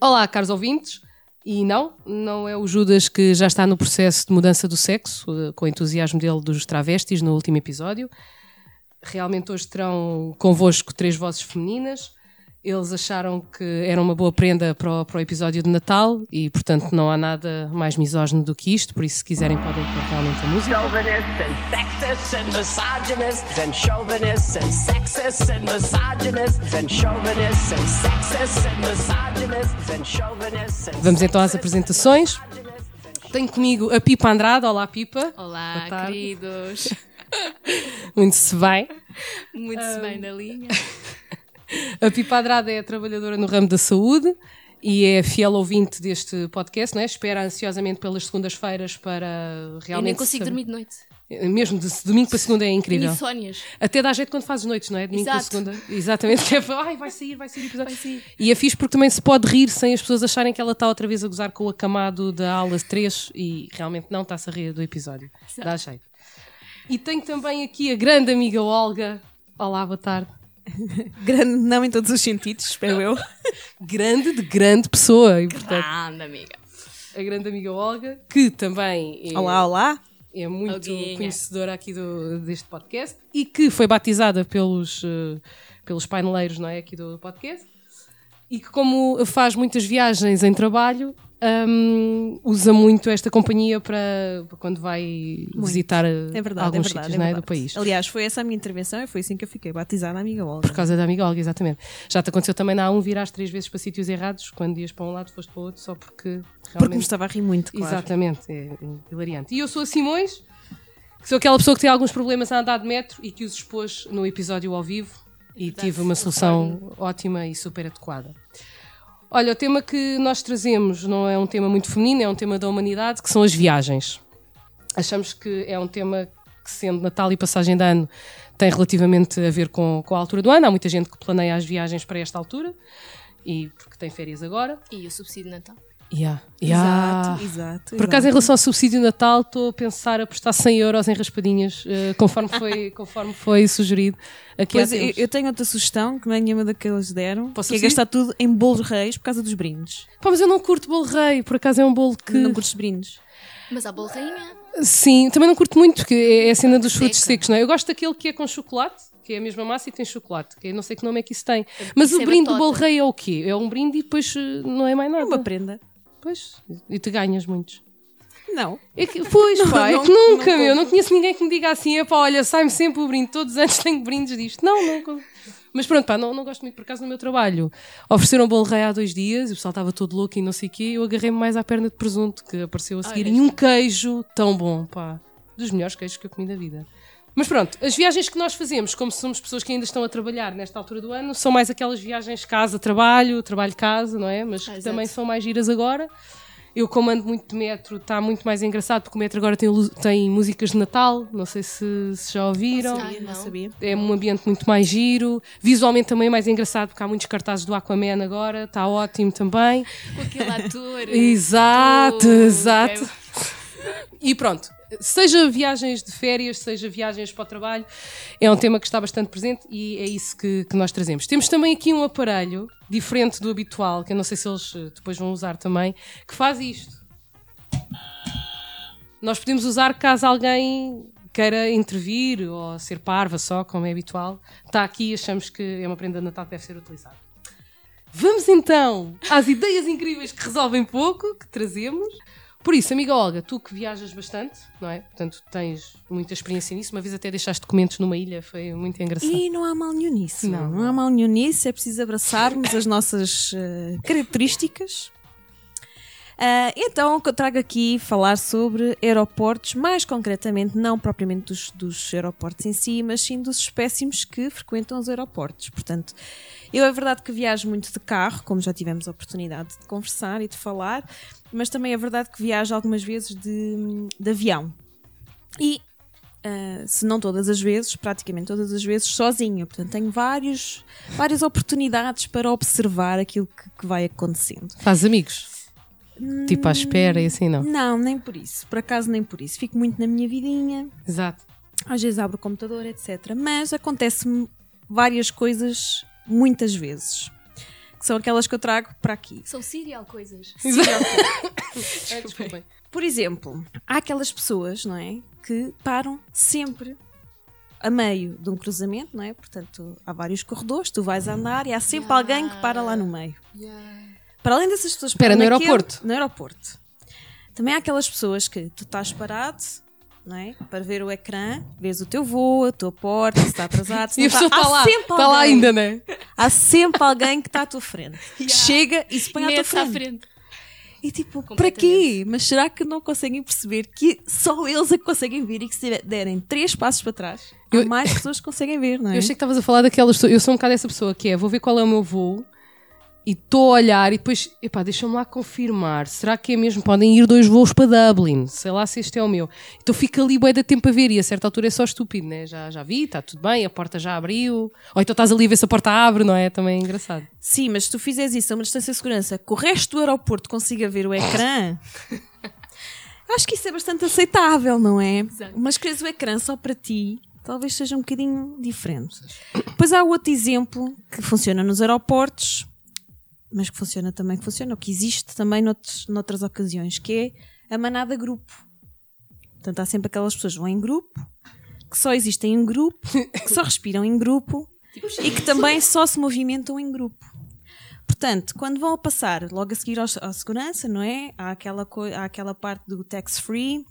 Olá, caros ouvintes. E não, não é o Judas que já está no processo de mudança do sexo, eh, com o entusiasmo dele dos travestis no último episódio. Realmente hoje terão convosco três vozes femininas. Eles acharam que era uma boa prenda para o, para o episódio de Natal e, portanto, não há nada mais misógino do que isto. Por isso, se quiserem, podem pôr realmente a música. chauvinists and sexists and misogynists and chauvinists and sexists and misogynists and chauvinists and sexists and misogynists and chauvinists and Vamos então às apresentações. Tenho comigo a Pipa Andrade. Olá, Pipa. Olá, queridos. Muito se bem. Muito se bem na linha. A Pipa Andrade é trabalhadora no ramo da saúde e é fiel ouvinte deste podcast, não é? Espera ansiosamente pelas segundas-feiras para realmente. Eu nem consigo dormir de noite. Mesmo de domingo para segunda é incrível. Insónias. Até dá jeito quando fazes noites, não é? Domingo para Exato. segunda. Exatamente. Que é, para- ai, vai sair, vai sair o episódio. Vai sair. E é fixe porque também se pode rir sem as pessoas acharem que ela está outra vez a gozar com o acamado da aula 3 e realmente não está-se a rir do episódio. Dá jeito. E tenho também aqui a grande amiga Olga. Olá, boa tarde. Grande, não em todos os sentidos, espero eu. Grande de grande pessoa. E, portanto, Anda, amiga. a grande amiga Olga, que também é, Olá, olá. é muito Olguinha. conhecedora aqui do, deste podcast e que foi batizada pelos, eh, pelos paineleiros não é, aqui do podcast e que como faz muitas viagens em trabalho hum, usa muito esta companhia para para quando vai visitar eh, É verdade, alguns é verdade. sítios é é, verdade. do país. Aliás, foi essa a minha intervenção e foi assim que eu fiquei batizada, amiga Olga. Por causa da amiga Olga, exatamente. Já te aconteceu também na A1 virares três vezes para sítios errados, quando ias para um lado foste para o outro, só porque Porque me realmente estava a rir muito, claro. Exatamente, é, é hilariante. E eu sou a Simões, que sou aquela pessoa que tem alguns problemas a andar de metro e que os expôs no episódio ao vivo e tive uma solução ótima e super adequada. Olha, o tema que nós trazemos não é um tema muito feminino, é um tema da humanidade, que são as viagens. Achamos que é um tema que, sendo Natal e passagem de ano, tem relativamente a ver com, com a altura do ano. Há muita gente que planeia as viagens para esta altura e porque tem férias agora. E o subsídio de Natal? Yeah. Yeah. Exato, exato. Por acaso, em relação ao subsídio Natal, estou a pensar a prestar 100 euros em raspadinhas, eh, conforme, foi, conforme foi sugerido aqui Pois, eu, eu tenho outra sugestão, que nem nenhuma daqueles deram, Posso que é gastar tudo em bolos reis por causa dos brindes. Pá, mas eu não curto bolo rei, por acaso é um bolo que... Não curtes brindes? Mas há bolo rainha. Sim, também não curto muito, porque é a cena dos frutos secos, não é? Eu gosto daquele que é com chocolate, que é a mesma massa e tem chocolate, que eu não sei que nome é que isso tem. Mas Isso o é brinde do bolo rei é o quê? É um brinde e depois eh, não é mais nada. É uma prenda. Pois, e te ganhas muitos. Não. É que, pois, pá, é não- que nunca, não meu. Não conheço ninguém que me diga assim: é pá, olha, sai-me sempre o brinde, todos os anos tenho brindes disto. Não, não. compro. Mas pronto, pá, não, não gosto muito. Por acaso, no meu trabalho, ofereceram bolo rei há dois dias, e o pessoal estava todo louco e não sei o quê. Eu agarrei-me mais à perna de presunto, que apareceu a seguir, Olha, e um queijo tão bom, pá. Dos melhores queijos que eu comi da vida. Mas pronto, as viagens que nós fazemos, como somos pessoas que ainda estão a trabalhar nesta altura do ano, são mais aquelas viagens casa-trabalho, trabalho-casa, não é? Mas que Ah, exato. também são mais giras agora. Eu, como ando muito de metro, está muito mais engraçado, porque o metro agora tem, tem músicas de Natal, não sei se, se já ouviram. Não não. sabia. É um ambiente muito mais giro. Visualmente também é mais engraçado, porque há muitos cartazes do Aquaman agora, está ótimo também. Com aquele ator. Exato, exato. E pronto, seja viagens de férias, seja viagens para o trabalho, é um tema que está bastante presente e é isso que, que nós trazemos. Temos também aqui um aparelho diferente do habitual, que eu não sei se eles eh, depois vão usar também, que faz isto. Nós podemos usar caso alguém queira intervir ou ser parva só, como é habitual. Está aqui e achamos que é uma prenda de Natal que deve ser utilizada. Vamos então às ideias incríveis que resolvem pouco, que trazemos. Por isso, amiga Olga, tu que viajas bastante, não é? Portanto, tens muita experiência nisso. Uma vez até deixaste documentos numa ilha, foi muito engraçado. E não há mal nenhum nisso. Não. Não, há mal nenhum nisso. É preciso abraçarmos as nossas eh, características. Ah, então, o que eu trago aqui falar sobre aeroportos, mais concretamente, não propriamente dos, dos aeroportos em si, mas sim dos espécimes que frequentam os aeroportos. Portanto, eu é verdade que viajo muito de carro, como já tivemos a oportunidade de conversar e de falar, mas também é verdade que viajo algumas vezes de, de avião. E ah, se não todas as vezes, praticamente todas as vezes, sozinha. Portanto, tenho vários, várias oportunidades para observar aquilo que, que vai acontecendo. Faz amigos. Tipo à espera e assim, não. Não, nem por isso. Por acaso, nem por isso. Fico muito na minha vidinha, Exato. às vezes abro o computador, etc. Mas acontece-me várias coisas muitas vezes. Que são aquelas que eu trago para aqui. São serial coisas. É, desculpem. Por exemplo, há aquelas pessoas, não é? Que param sempre a meio de um cruzamento, não é? Portanto, há vários corredores, tu vais andar e há sempre alguém que para lá no meio. Para além dessas pessoas que Espera, param no naquele- aeroporto? No aeroporto. Também há aquelas pessoas que tu estás parado, não é? Para ver o ecrã, vês o teu voo, a tua porta, se está atrasado, se E não a pessoa está. está Há lá. sempre Está lá alguém. ainda, né? Há sempre alguém que está à tua frente. Que chega e se põe à tua Mete-se à frente. frente. E tipo, para quê? Mas será que não conseguem perceber que só eles é que conseguem ver e que se derem três passos para trás, há Eu- mais pessoas que conseguem ver, não é? Eu achei que estavas a falar daquelas pessoas. Eu sou um bocado essa pessoa que é: vou ver qual é o meu voo e estou a olhar e depois, epá, deixa-me lá confirmar. Será que é mesmo? Podem ir dois voos para Dublin. Sei lá se este é o meu. Então fica ali bué de tempo a ver e a certa altura é só estúpido, né? Já, já vi, está tudo bem, a porta já abriu. Ou então estás ali a ver se a porta abre, não é? Também é engraçado. Sim, mas se tu fizeres isso a uma distância de segurança, que o resto do aeroporto consiga ver o ecrã, acho que isso é bastante aceitável, não é? Exato. Mas queres o ecrã só para ti, talvez seja um bocadinho diferente. Depois há outro exemplo que funciona nos aeroportos, mas que funciona também, que funciona, que existe também noutros, noutras ocasiões, que é a manada grupo. Portanto, há sempre aquelas pessoas que vão em grupo, que só existem em grupo, que só respiram em grupo e que também só se movimentam em grupo. Portanto, quando vão a passar logo a seguir à segurança, não é? Há aquela, há aquela parte do tax-free,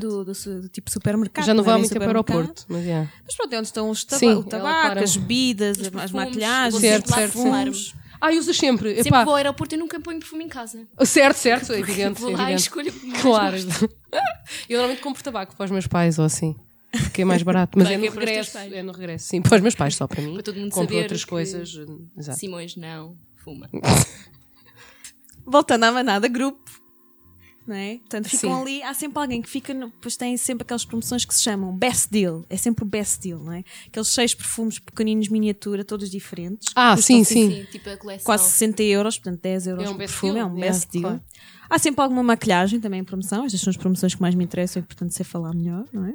do, do do tipo supermercado. já não é bem muito para o aeroporto. Mas é. Mas pronto, é onde estão os taba Sim, o tabaco, para. as bebidas, as, maquilhagens, Certo, os certo. Ah, e usas sempre. Sempre Epá, vou ao aeroporto e nunca ponho perfume em casa. certo, certo, é evidente. Vou é lá e evidente. escolho o que mais Claro. gosto. Eu normalmente compro tabaco para os meus pais ou assim. Porque é mais barato. Mas Bem, é no é regresso. É no regresso. Sim, para os meus pais, só para mim. Para todo mundo compro saber outras que- coisas. Exato. Simões não fuma. Voltando à manada, grupo. Não é? Portanto, ficam Sim. ali, há sempre alguém que fica, no, depois tem sempre aquelas promoções que se chamam Best Deal, é sempre o Best Deal, não é? Aqueles seis perfumes pequeninos, miniatura, todos diferentes, Ah, sim, Custam sim. tipo a coleção. quase 60 euros, portanto 10 euros É um por perfume, deal, é um yeah, Best Deal. claro. Há sempre alguma maquilhagem também em promoção, estas são as promoções que mais me interessam e portanto sei falar melhor, não é?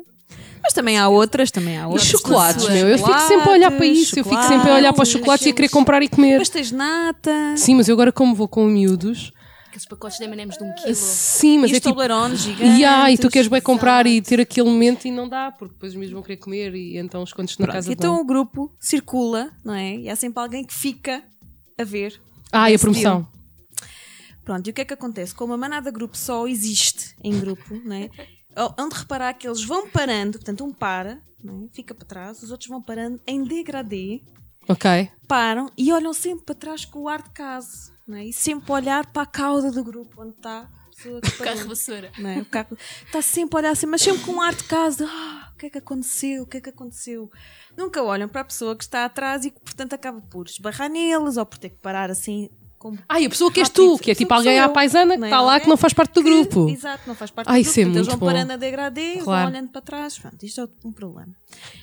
Mas também há outras, também há E outras. chocolates, Chocolates, meu. Eu fico sempre a olhar para isso. Eu fico sempre a olhar para os chocolates e a querer comprar e comer. Pastéis de nata, Sim, mas eu agora, como vou com miúdos. Aqueles pacotes de M&M's de um quilo. Sim, mas e é os tipo. Gigantes. E, tu queres bem comprar e ter aquele momento e não dá, porque depois os miúdos vão querer comer e então escondes-te na Pronto, casa então o grupo circula, não é? E há sempre alguém que fica a ver. Ah, e a promoção. deal. Pronto, e o que é que acontece? Como a manada grupo só existe em grupo, não é? Onde reparar que eles vão parando, portanto, um para, não é? fica para trás, os outros vão parando em degradê, Ok. param e olham sempre para trás com o ar de casa, não é? E sempre olhar para a cauda do grupo onde está a pessoa que parou. Carro vassoura. Não é? O carro está sempre a olhar assim, mas sempre com um ar de casa. Ah, o que é que aconteceu? O que é que aconteceu? Nunca olham para a pessoa que está atrás e que, portanto, acaba por esbarrar neles ou por ter que parar assim. Com... Ah, e a pessoa que és tu, que é tipo alguém à paisana que é? está lá que não faz parte do que- grupo. Exato, não faz parte Ah, do isso grupo. é Portanto, eles muito vão bom. parando a degradê, vão Claro. olhando para trás. Pronto, isto é um problema.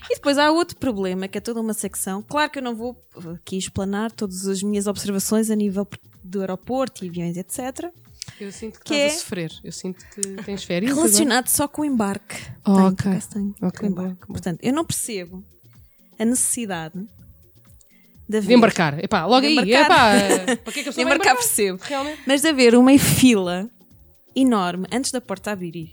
E depois há outro problema, que é toda uma secção. Claro que eu não vou aqui explanar todas as minhas observações a nível do aeroporto e aviões, etc. Eu sinto que, Que estás é- a sofrer. Eu sinto que tens férias. agora. Relacionado só com o embarque. Oh, Tenho, ok. tenho, Ok, com embarque. bom. Portanto, eu não percebo a necessidade de haver. De embarcar. Epá, logo De aí. embarcar. Epá, para que é que eu De sou embarcar percebo. Realmente. Mas de haver uma fila enorme antes da porta abrir.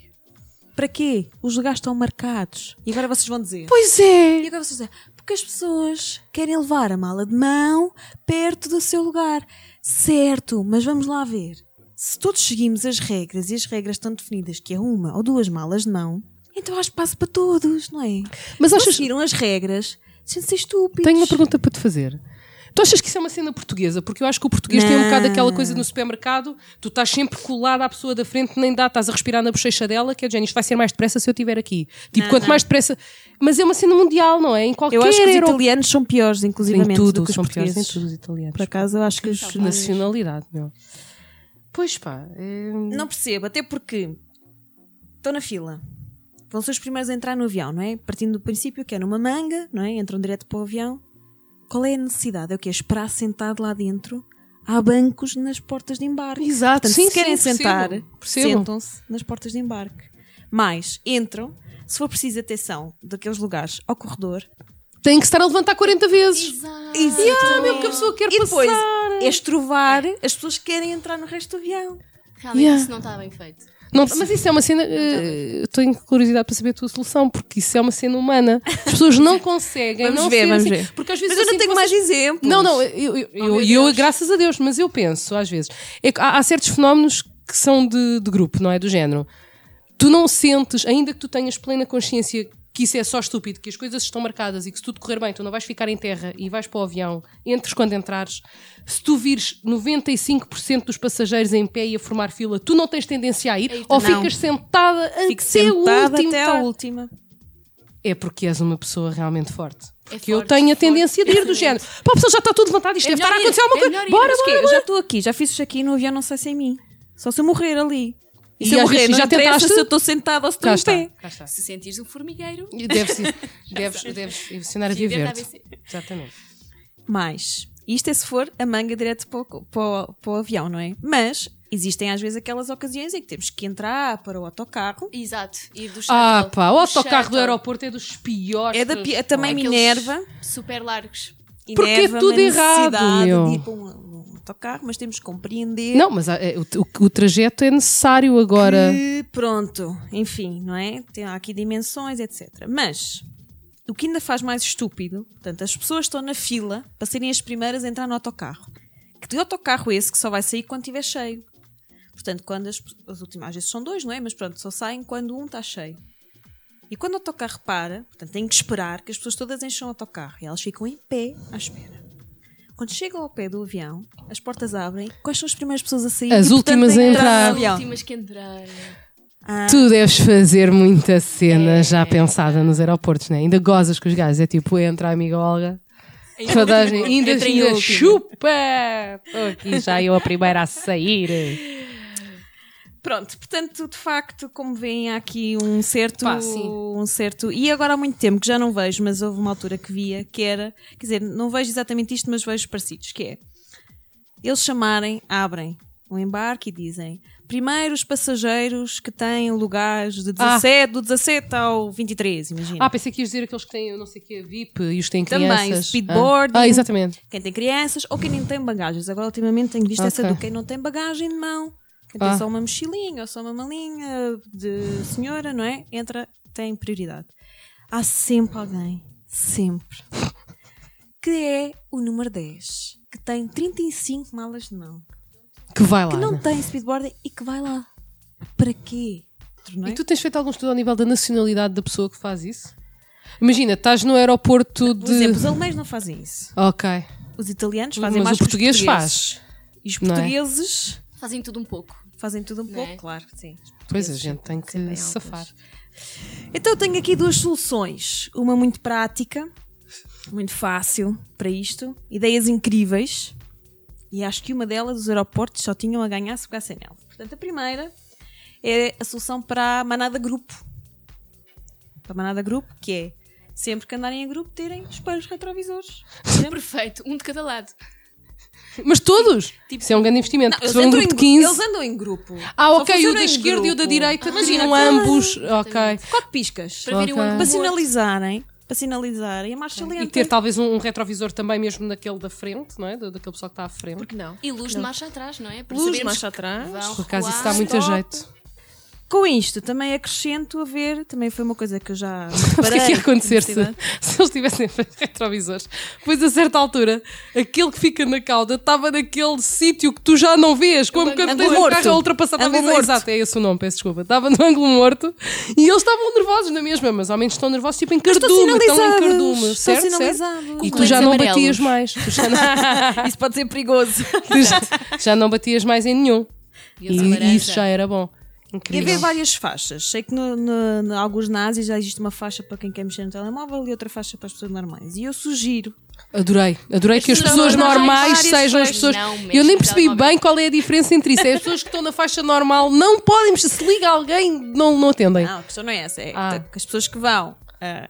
Para quê? Os lugares estão marcados. E agora vocês vão dizer. Pois E é. agora vocês vão dizer. Porque as pessoas querem levar a mala de mão perto do seu lugar. Certo, mas vamos lá ver. Se todos seguimos as regras e as regras estão definidas que é uma ou duas malas de mão, então há espaço para todos, não é? Mas achas. seguiram as regras, deixem-se ser estúpidos. Tenho uma pergunta para te fazer. Tu achas que isso é uma cena portuguesa? Porque eu acho que o português tem um Não. bocado aquela coisa no supermercado, tu estás sempre colado à pessoa da frente, nem dá, estás a respirar na bochecha dela, que é de género, isto vai ser mais depressa se eu estiver aqui. Tipo, Não, quanto não. mais depressa. Mas é uma cena mundial, não é? Em qualquer Eu acho que os italianos são piores, Em inclusivamente, tudo, do que os são piores em tudo os italianos. Por acaso, eu acho que os... Nacionalidade, meu. Pois pá. é- Não percebo, até porque estou na fila. vão ser os primeiros a entrar no avião, não é? Partindo do princípio que é numa manga, não é? Entram direto para o avião. Qual é a necessidade? É o quê? Esperar sentado lá dentro. Há bancos nas portas de embarque. Exato, Portanto, sim, se querem sim, sentar, sentam-se nas portas de embarque. Mais, entram. Se for preciso atenção daqueles lugares ao corredor, Tem que estar a levantar 40 vezes. Exato. Ah, mesmo que a pessoa quer e depois passar. é estrovar as pessoas que querem entrar no resto do avião. Realmente Yeah. isso não está bem feito. Não, mas isso é uma cena. eh, tenho curiosidade para saber a tua solução, porque isso é uma cena humana. As pessoas não conseguem. Vamos não ver, vamos assim. ver. Porque às vezes Mas eu não tenho mais vocês- exemplos. Não, não, eu, eu, eu, eu, graças a Deus, mas eu penso às vezes. É há, há certos fenómenos que são de, de grupo, não é? Do género. Tu não sentes, ainda que tu tenhas plena consciência que isso é só estúpido, que as coisas estão marcadas e que se tudo correr bem, tu não vais ficar em terra e vais para o avião, entres quando entrares. Se tu vires 95% dos passageiros em pé e a formar fila, tu não tens tendência a ir, Eita, ou não. ficas sentada Fico até sentada último. até tá? à última. É porque és uma pessoa realmente forte. Porque eu forte, tenho a forte, tendência de ir do género. Pá, a pessoa já está tudo levantado, isto É deve estar a acontecer alguma é coisa. Bora, bora, quê? Eu bora. já estou aqui, já fiz o check-in no avião, não sei sem mim. Só se eu morrer ali. E, E se eu morrer, não já tentaste? se eu estou sentada ou se estou em pé. está. Se sentires um formigueiro, E Deves, deves, deves ensinar a viver. Exatamente. Mas, isto é se for a manga direto para o, para, o, para o avião, não é? Mas, existem às vezes aquelas ocasiões em que temos que entrar para o autocarro. exato, ir do Ah, shuttle. pá, o autocarro do shuttle. aeroporto é dos piores. É da, pi- também me enerva. Super largos. Porque é tudo errado, meu. de ir para um autocarro, mas temos que compreender Não, mas é, o, o- o trajeto é necessário agora. que, pronto, enfim, não é? Tem há aqui dimensões, etc. Mas o que ainda faz mais estúpido, portanto, as pessoas estão na fila para serem as primeiras a entrar no autocarro. Que autocarro esse que só vai sair quando estiver cheio? Portanto, quando as, as últimas às vezes são dois, não é? Mas pronto, só saem quando um está cheio. E quando o autocarro para, portanto, tem que esperar que as pessoas todas encham o autocarro e elas ficam em pé à espera. Quando chegam ao pé do avião, as portas abrem. Quais são as primeiras pessoas a sair? As e, portanto, últimas a no entrar. As avião? últimas que entrarem. Ah, Tu deves fazer muita cena É. já pensada nos aeroportos, né? Ainda gozas com os gajos. É tipo, entra a amiga Olga. Toda a gente, ainda, ainda chupa! Estou aqui já eu a primeira a sair. Pronto, portanto, de facto, como veem, há aqui um certo, Pá, um certo. E agora há muito tempo que já não vejo, mas houve uma altura que via, que era, quer dizer, não vejo exatamente isto, mas vejo parecidos, que é eles chamarem, abrem um embarque e dizem primeiro os passageiros que têm lugares de 17, do 17 ao 23, imagina. Ah, pensei que ias dizer aqueles que têm, não sei o que, VIP e os que têm Também, crianças. speedboarding. Ah, ah, exatamente. Quem tem crianças ou quem nem tem bagagens. Agora, ultimamente, tenho visto essa Ok. do quem não tem bagagem de mão. Ah. tem só uma mochilinha ou só uma malinha de senhora, não é? Entra, tem prioridade. Há sempre alguém, sempre, que é o número 10, que tem 35 malas de mão, Que vai lá. que não né? tem speedboarding e que vai lá. Para quê? Não é? E tu tens feito algum estudo ao nível da nacionalidade da pessoa que faz isso? Imagina, estás no aeroporto Por de. exemplo, os alemães não fazem isso. Ok. Os italianos Mas fazem o mais que os português portugueses. faz, E os é? portugueses Fazem tudo um pouco. Fazem tudo um Não pouco, é? claro, sim. Pois a gente tem que safar. Então eu tenho aqui duas soluções. Uma muito prática, muito fácil para isto, ideias incríveis. E acho que uma delas os aeroportos só tinham a ganhar se pegassem nela. Portanto, a primeira é a solução para a manada grupo. Para a manada grupo, que é sempre que andarem em grupo terem espelhos retrovisores. Perfeito, um de cada lado. Mas todos! Isso é um grande investimento. porque Eles um andam grupo em de gru- 15. Eles andam em grupo. Ah, Só ok, o da esquerda e o da direita tinham tá- ambos. Ok. Quatro piscas. Para verem o Ok. ângulo Para sinalizarem. Para sinalizarem a marcha lenta. E ter talvez um, um retrovisor também mesmo naquele da frente, não é? Da- Daquele pessoal que está à frente. Porque não? E luz de marcha atrás, não é? Para Luz de marcha atrás. Por acaso isso dá muito a jeito. Com isto, também acrescento a ver, também foi uma coisa que eu já Mas o que é que ia acontecer se, se eles tivessem retrovisores? Pois a certa altura, aquele que fica na cauda estava naquele sítio que tu já não vês, como quando ângulo tens um carro a ultrapassar Ângulo talvez morto. Exato, é esse o nome, peço desculpa. Estava no ângulo morto e eles estavam nervosos na mesma, mas ao menos estão nervosos tipo em cardume, estão em cardume, estão certo? certo? E tu já não amarelos. batias mais. Tu já não, Isso pode ser perigoso. já, já não batias mais em nenhum. E e isso já era bom. E Incrível. haver várias faixas. Sei que no, no, no alguns nazis já existe uma faixa para quem quer mexer no telemóvel e outra faixa para as pessoas normais. E eu sugiro. Adorei, adorei que as pessoas normais, sejam as pessoas. Não Eu nem percebi bem qual é a diferença entre isso. É as pessoas que estão na faixa normal não podem mexer. Se liga alguém, não, não atendem. Não, a questão não é essa. É Ah. que as pessoas que vão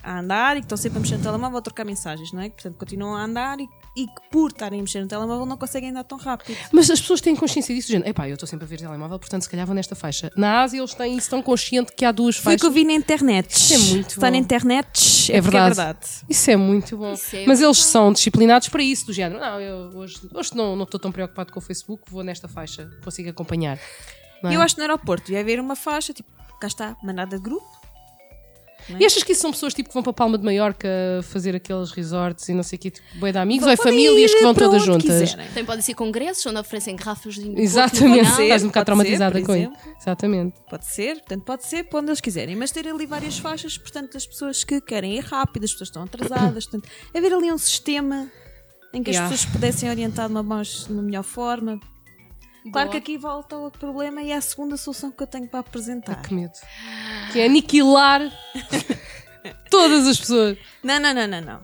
a andar e que estão sempre a mexer no telemóvel a trocar mensagens, não é? Portanto, continuam a andar e, e que por estarem a mexer no telemóvel não conseguem andar tão rápido. Mas as pessoas têm consciência disso, gente. Epá, eu estou sempre a ver telemóvel, portanto, se calhar vou nesta faixa. Na Ásia, eles têm isso tão consciente que há duas Foi o que eu faixas. vi na internet. Isso é muito Está bom. na internet. É verdade. É verdade. Isso é muito bom. É Mas eles são disciplinados para isso, do género. Não, eu hoje, hoje não não estou tão preocupado com o Facebook, vou nesta faixa, consigo acompanhar. É? Eu acho que no aeroporto devia haver uma faixa, tipo, cá está, manada de grupo. E achas que isso são pessoas tipo, que vão para Palma de Maiorca fazer aqueles resorts e não sei o quê, tipo, boi de amigos, ou é famílias que vão para todas onde juntas? quiserem. Também podem ser congressos onde oferecem garrafas de Exatamente, ser, estás um bocado pode ser, traumatizada por com isso. Exatamente. Pode ser, portanto, pode ser para onde eles quiserem, mas ter ali várias faixas, portanto, das pessoas que querem ir rápido, as pessoas que estão atrasadas, portanto, haver ali um sistema em que as Yeah. pessoas se pudessem orientar de uma, mais, de uma melhor forma. Claro Boa. que aqui volta outro problema e é a segunda solução que eu tenho para apresentar. Que medo. Que é aniquilar todas as pessoas. Não, não, não, não, não.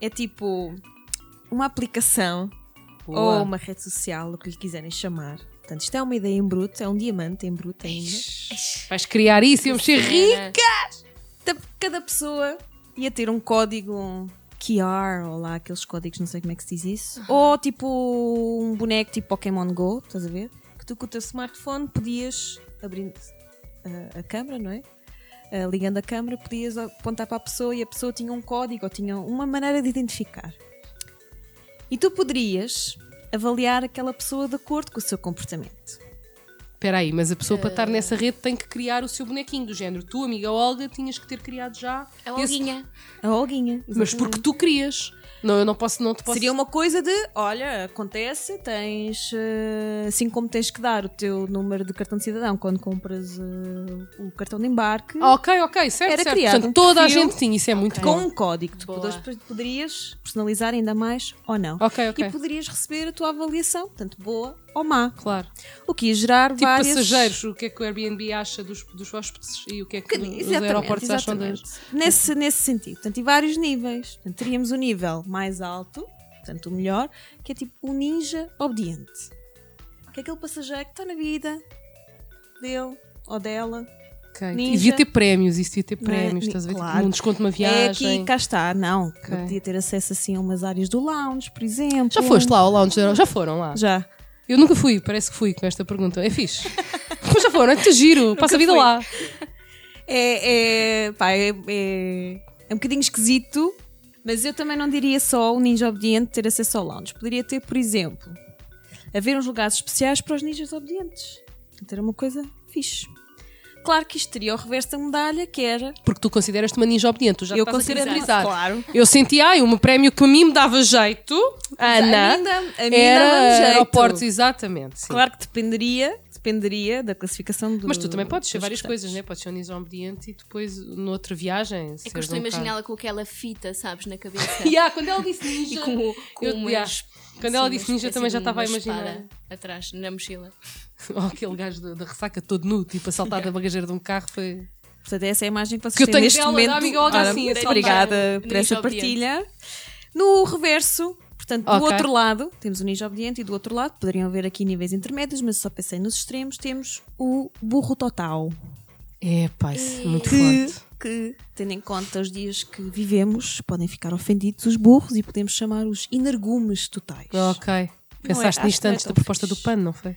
É tipo uma aplicação Boa. ou uma rede social, o que lhe quiserem chamar. Portanto, isto é uma ideia em bruto, é um diamante em bruto ainda. Vais criar isso e vamos ser ricos. Cada- Cada pessoa ia ter um código QR, ou lá aqueles códigos, não sei como é que se diz isso. Ou tipo um boneco tipo Pokémon Go, estás a ver? Que tu com o teu smartphone podias, abrindo a, a câmera, não é? Ah, ligando a câmera, podias apontar para a pessoa e a pessoa tinha um código ou tinha uma maneira de identificar. E tu poderias avaliar aquela pessoa de acordo com o seu comportamento. Espera aí, mas a pessoa para Eh. estar nessa rede tem que criar o seu bonequinho do género. Tu, amiga Olga, tinhas que ter criado já. A esse- Olguinha. A Olguinha. Mas exatamente. porque tu querias. Não, eu não posso, não te posso. Seria uma coisa de, olha, acontece, tens, eh, assim como tens que dar o teu número de cartão de cidadão quando compras eh, o cartão de embarque, Ah, ok, ok, certo, Era certo. criado Portanto, um toda a gente tinha, isso é muito com bom. um código. Tu Boa. depois poderias personalizar ainda mais ou não. Ok, ok. E poderias receber a tua avaliação, tanto boa ou má. Claro. O que ia gerar Tipo passageiros, o que é que o Airbnb acha dos, dos hóspedes e o que é que os Exatamente, aeroportos acham exatamente. Nesse, nesse sentido. Portanto, e vários níveis. Portanto, teríamos o nível mais alto, portanto, o melhor, que é tipo o ninja obediente. Que é aquele passageiro que está na vida dele ou dela. Ok. Ninja. E devia ter prémios, isso devia ter Não é? prémios, estás a ver? Tipo, um desconto de uma É viagem. aqui, cá está. Não, Ok. podia ter acesso assim a umas áreas do lounge, por exemplo. Já foste lá ao lounge? da- Já foram lá? Já. Eu nunca fui, parece que fui com esta pergunta. É fixe. Mas já foram, é muito giro, passa a vida fui. lá. É, é, pá, é, é, é um bocadinho esquisito, mas eu também não diria só o ninja obediente ter acesso ao lounge. Poderia ter, por exemplo, haver uns lugares especiais para os ninjas obedientes. Portanto, era uma coisa fixe. Claro que isto teria o reverso da medalha, que era. Porque tu consideras-te uma ninja obediente, tu já eu estás a considero caracterizar. claro. Eu senti, ai, um prémio que a mim me dava jeito, Ana, a mim dá- a mim era jeito. aeroportos, exatamente. sim. Claro que dependeria, dependeria da classificação do. Mas tu também podes ser várias coisas, né? Podes ser um ninja obediente e depois, noutra viagem, É que eu estou a imaginá-la com aquela fita, sabes, na cabeça. Yeah, quando ela disse ninja, E com, com eu- umas, yeah. Quando ela assim, disse ninja, também já de estava a imaginar. atrás, na mochila. Oh, aquele gajo da, ressaca todo nu, tipo a saltar da bagageira de um carro, foi. Portanto, essa é a imagem que vocês Que eu têm tenho neste dela, da momento. amiga assim, saltar. obrigada por essa partilha. No reverso, portanto, do Ok. outro lado, temos o ninja obediente e do outro lado, poderiam haver aqui níveis intermédios, mas só pensei nos extremos, temos o burro total. É, isso é muito Que, forte. que, tendo em conta os dias que vivemos, podem ficar ofendidos os burros e podemos chamar os energumes totais. Ok. Pensaste acho nisto é antes tão da proposta do fixe. pano, não foi?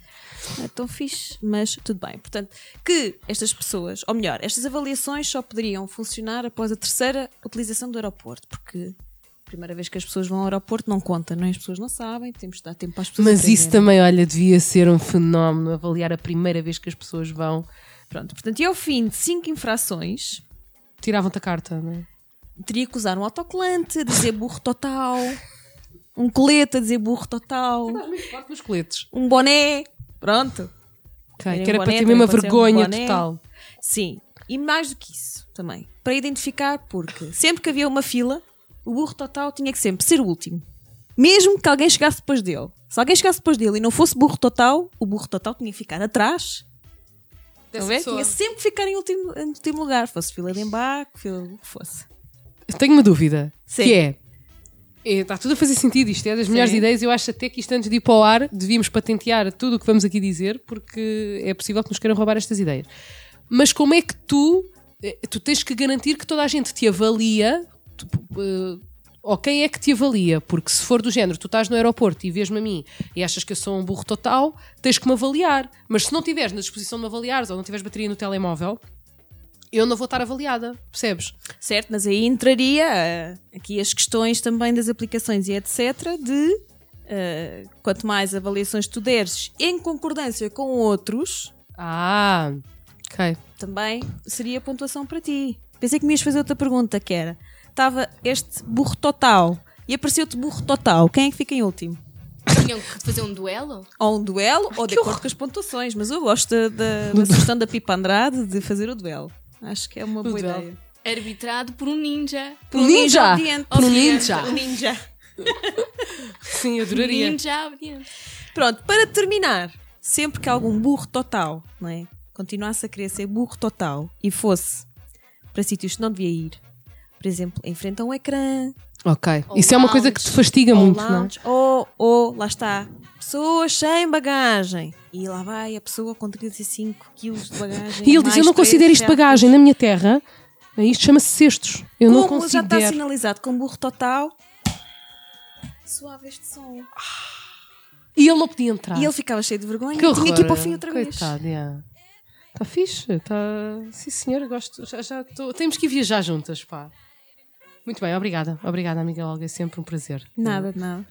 Não é tão fixe, mas tudo bem. Portanto, que estas pessoas, ou melhor, estas avaliações só poderiam funcionar após a terceira utilização do aeroporto, porque primeira vez que as pessoas vão ao aeroporto não conta, não é? As pessoas não sabem, temos de dar tempo para as pessoas Mas isso aprenderem. também, olha, devia ser um fenómeno avaliar a primeira vez que as pessoas vão. Pronto, portanto, e ao fim de cinco infrações, Tiravam-te a carta, não é? teria que usar um autocolante dizer burro total, um colete a dizer burro total, Estás muito forte nos coletes. um boné, pronto. Ok, Terem que era um para boné, ter mesmo a também pode ser um vergonha boné. total. Sim, e mais do que isso também, para identificar, porque sempre que havia uma fila, o burro total tinha que sempre ser o último. Mesmo que alguém chegasse depois dele. Se alguém chegasse depois dele e não fosse burro total, o burro total tinha que ficar atrás pessoa. Tinha sempre que ficar em último, em último lugar, fosse fila de embarque, fila o que fosse. Tenho uma dúvida. Sim. Que é. é, Está tudo a fazer sentido, isto é das melhores Sim. ideias. Eu acho até que isto antes de ir para o ar devíamos patentear tudo o que vamos aqui dizer, porque é possível que nos queiram roubar estas ideias. Mas como é que tu, eh, tu tens que garantir que toda a gente te avalia? Tu, eh, ou quem é que te avalia? Porque se for do género, tu estás no aeroporto e vês-me a mim e achas que eu sou um burro total, tens que me avaliar. Mas se não tiveres na disposição de me avaliares ou não tiveres bateria no telemóvel, eu não vou estar avaliada, percebes? Certo, mas aí entraria ah, aqui as questões também das aplicações e etc. de ah, quanto mais avaliações tu deres em concordância com outros, Ah, ok. também seria pontuação para ti. Pensei que me ias fazer outra pergunta, que era, estava este burro total e apareceu-te burro total, quem é que fica em último? Tinham que fazer um duelo? Ou um duelo, ou de acordo com as pontuações, mas eu gosto da, da, da sugestão da Pipa Andrade de fazer o duelo. Acho que é uma boa duelo. ideia. Arbitrado por um ninja. Por um ninja! Por um ninja! Um ninja. Sim, adoraria. Ninja obediente. Pronto, para terminar, sempre que algum burro total, não é? Continuasse a querer ser burro total e fosse para sítios que não devia ir, por exemplo, em frente a um ecrã, Ok. Ou Isso é uma coisa lounge. que te fastiga ou muito, não é? lounge, ou, ou, lá está, pessoas sem bagagem. E lá vai a pessoa com 35 quilos de bagagem. E ele diz: Eu não considero isto chapéus." bagagem na minha terra. Isto chama-se cestos. Eu não Como já está considero. sinalizado com burro total, suave este som. E ele não podia entrar. E ele ficava cheio de vergonha Que e tinha que ir horror. para o fim outra vez. Coitado, yeah. Está fixe, está. Sim, senhora, gosto. Já, já tô- Temos que ir viajar juntas, pá. Muito bem, obrigada. Obrigada, amiga Olga, é sempre um prazer. Nada, de nada.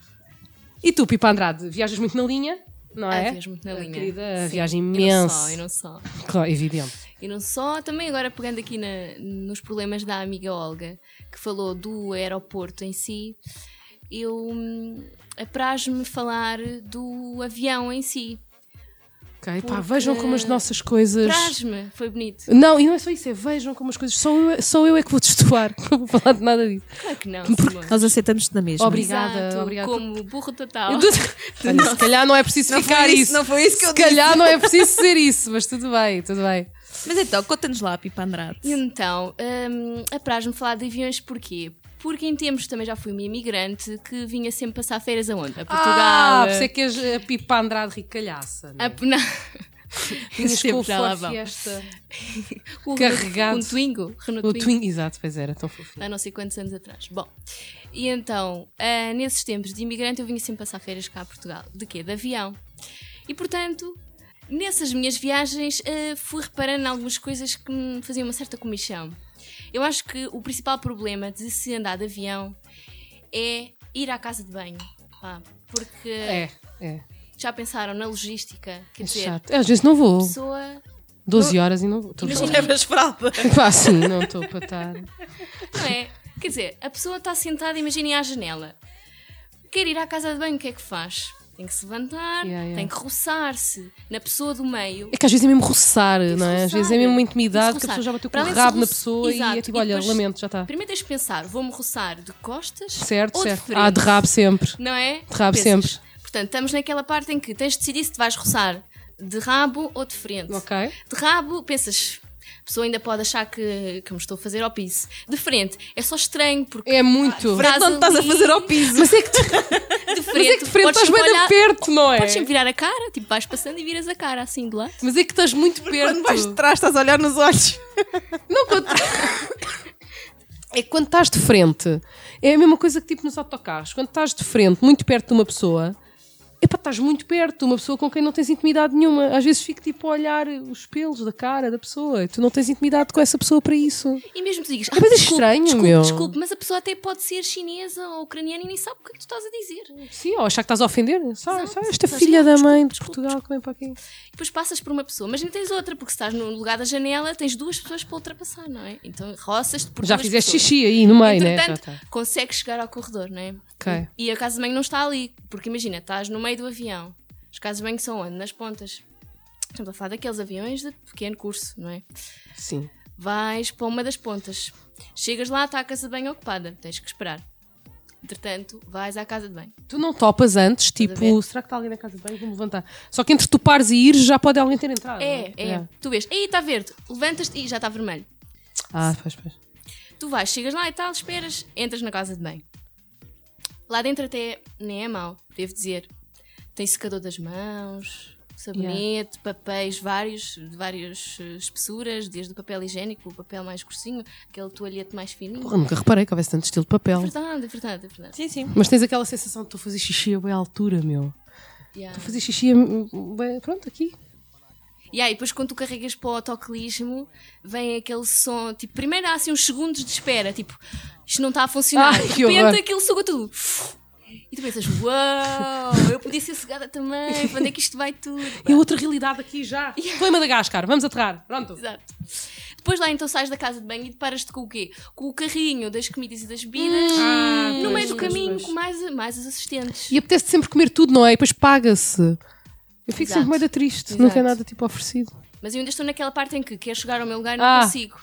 E tu, Pipa Andrade, viajas muito na linha, não é? Ah, viajo muito na A linha. Querida, Sim. viagem E não imensa. só, e não só. Claro, evidente. E não só, também agora pegando aqui na- nos problemas da amiga Olga, que falou do aeroporto em si, eu hum, apraz-me falar do avião em si. Ok, pá, Porque- vejam como as nossas coisas. Apraz-me, foi bonito. Não, e não é só isso, é vejam como as coisas. Só eu, só eu é que vou destoar. Não vou falar de nada disso. Claro que não, Simone. Nós aceitamos-te na mesma. Obrigada, Exato, obrigada. Como burro total. Olha, se calhar não é preciso Não ficar isso. isso, não foi isso que eu Se calhar não é preciso ser isso, mas tudo bem, tudo bem. Mas então, conta-nos lá, Pipa Andrade. Então, hum, apraz-me falar de aviões porquê? Porque em tempos também já fui uma imigrante que vinha sempre passar férias aonde? A Portugal. Ah, a- por isso é que és a Pipa Andrade ricalhaça. a- Né? não. Vinhas com o sempre já lá Ford. Fiesta. O Carregado. Um Twingo. Renault O Twingo. Twin, exato, pois era, tão fofinho. Há não sei quantos anos atrás. Bom, e então, ah, nesses tempos de imigrante, eu vinha sempre passar férias cá a Portugal. De quê? De avião. E portanto, nessas minhas viagens, ah, fui reparando em algumas coisas que me faziam uma certa comichão. Eu acho que o principal problema de se andar de avião é ir à casa de banho. pá, porque É, é. já pensaram na logística? Quer É dizer, chato. Às vezes não a vou. pessoa 12 horas e não vou. Falar. Levas fralda. Pá, sim, não estou para estar. Não é? Quer dizer, a pessoa está sentada, imaginem à janela. Quer ir à casa de banho, o que é que faz? Tem que se levantar, Yeah, yeah. tem que roçar-se na pessoa do meio. É que às vezes é mesmo roçar, não é? Às vezes é mesmo uma intimidade que a pessoa já bateu com o de rabo na pessoa e é Exato. tipo, E olha, depois- lamento, já está. Primeiro tens de pensar, vou-me roçar de costas Certo, ou de certo. frente? Ah, de rabo sempre. Não é? De rabo sempre. Portanto, estamos naquela parte em que tens de decidir se te vais roçar de rabo ou de frente. Ok. De rabo, pensas, pessoa ainda pode achar que, que me estou a fazer ao piso. De frente, é só estranho, porque É muito. Frente Não estás a fazer ao piso. Mas é que tu, de frente, mas é que de frente podes estás bem sempre de olhar- perto, não é? Podes sempre virar a cara, tipo, vais passando e viras a cara assim de lado. Mas é que estás muito perto. Quando vais de trás, estás a olhar nos olhos. Não, quando... É que quando estás de frente, é a mesma coisa que tipo nos autocarros. Quando estás de frente, muito perto de uma pessoa, epá, estás muito perto de uma pessoa com quem não tens intimidade nenhuma. Às vezes fico tipo a olhar os pelos da cara da pessoa tu não tens intimidade com essa pessoa para isso. E mesmo tu digas, É coisa desculpe, estranho, desculpe, meu. desculpe, mas a pessoa até pode ser chinesa ou ucraniana e nem sabe o que é que tu estás a dizer. Sim, ou achar que estás a ofender. Sabe, esta filha a- da desculpe, mãe de desculpe, Portugal que vem para aqui. E depois passas por uma pessoa, mas nem tens outra, porque se estás no lugar da janela, tens duas pessoas para ultrapassar, não é? Então roças-te por Já fizeste pessoas. xixi aí no meio, né? Já Entretanto, tá. consegues chegar ao corredor, não é? Ok. E a casa de banho não está ali, porque imagina, estás no meio do avião. As casas de banho são onde? Nas pontas. Estamos a falar daqueles aviões de pequeno curso, não é? Sim. Vais para uma das pontas. Chegas lá, está a casa de banho ocupada. Tens que esperar. Entretanto, vais à casa de banho. Tu não topas antes, tipo, será que está alguém na casa de banho? Vou-me levantar. Só que entre tu pares e ires já pode alguém ter entrado. É, não é. Tu vês, aí está verde, levantas-te e já está vermelho. Ah, pois, pois. Tu vais, chegas lá e tal, esperas, entras na casa de banho. Lá dentro até nem é mau, devo dizer. Tem secador das mãos, sabonete, papéis vários, de várias eh, espessuras, desde o papel higiênico, o papel mais grossinho, aquele toalhete mais fininho. Porra, nunca reparei que houvesse tanto estilo de papel. É verdade, é verdade, é verdade. Sim, sim. Mas tens aquela sensação de tu fazer xixi a boa altura, meu. Yeah. Tu fazer xixi, a- pronto, aqui. E aí, depois quando tu carregas para o autoclismo, vem aquele som, tipo, primeiro há assim uns segundos de espera, tipo, isto não está a funcionar. Ai, de que repente aquilo suga tudo. E tu pensas, uau, eu podia ser cegada também, para onde é que isto vai tudo? E outra realidade aqui já. Foi Madagascar, vamos aterrar. Pronto. Exato. Depois lá então sais da casa de banho e deparas-te com o quê? Com o carrinho das comidas e das bebidas Ah, no pois, meio do pois, caminho pois. com mais, mais os assistentes. E apetece sempre comer tudo, não é? E depois paga-se. Eu fico Exato. sempre meio triste. Exato. Nunca é nada tipo oferecido. Mas eu ainda estou naquela parte em que quero chegar ao meu lugar e não Ah. consigo.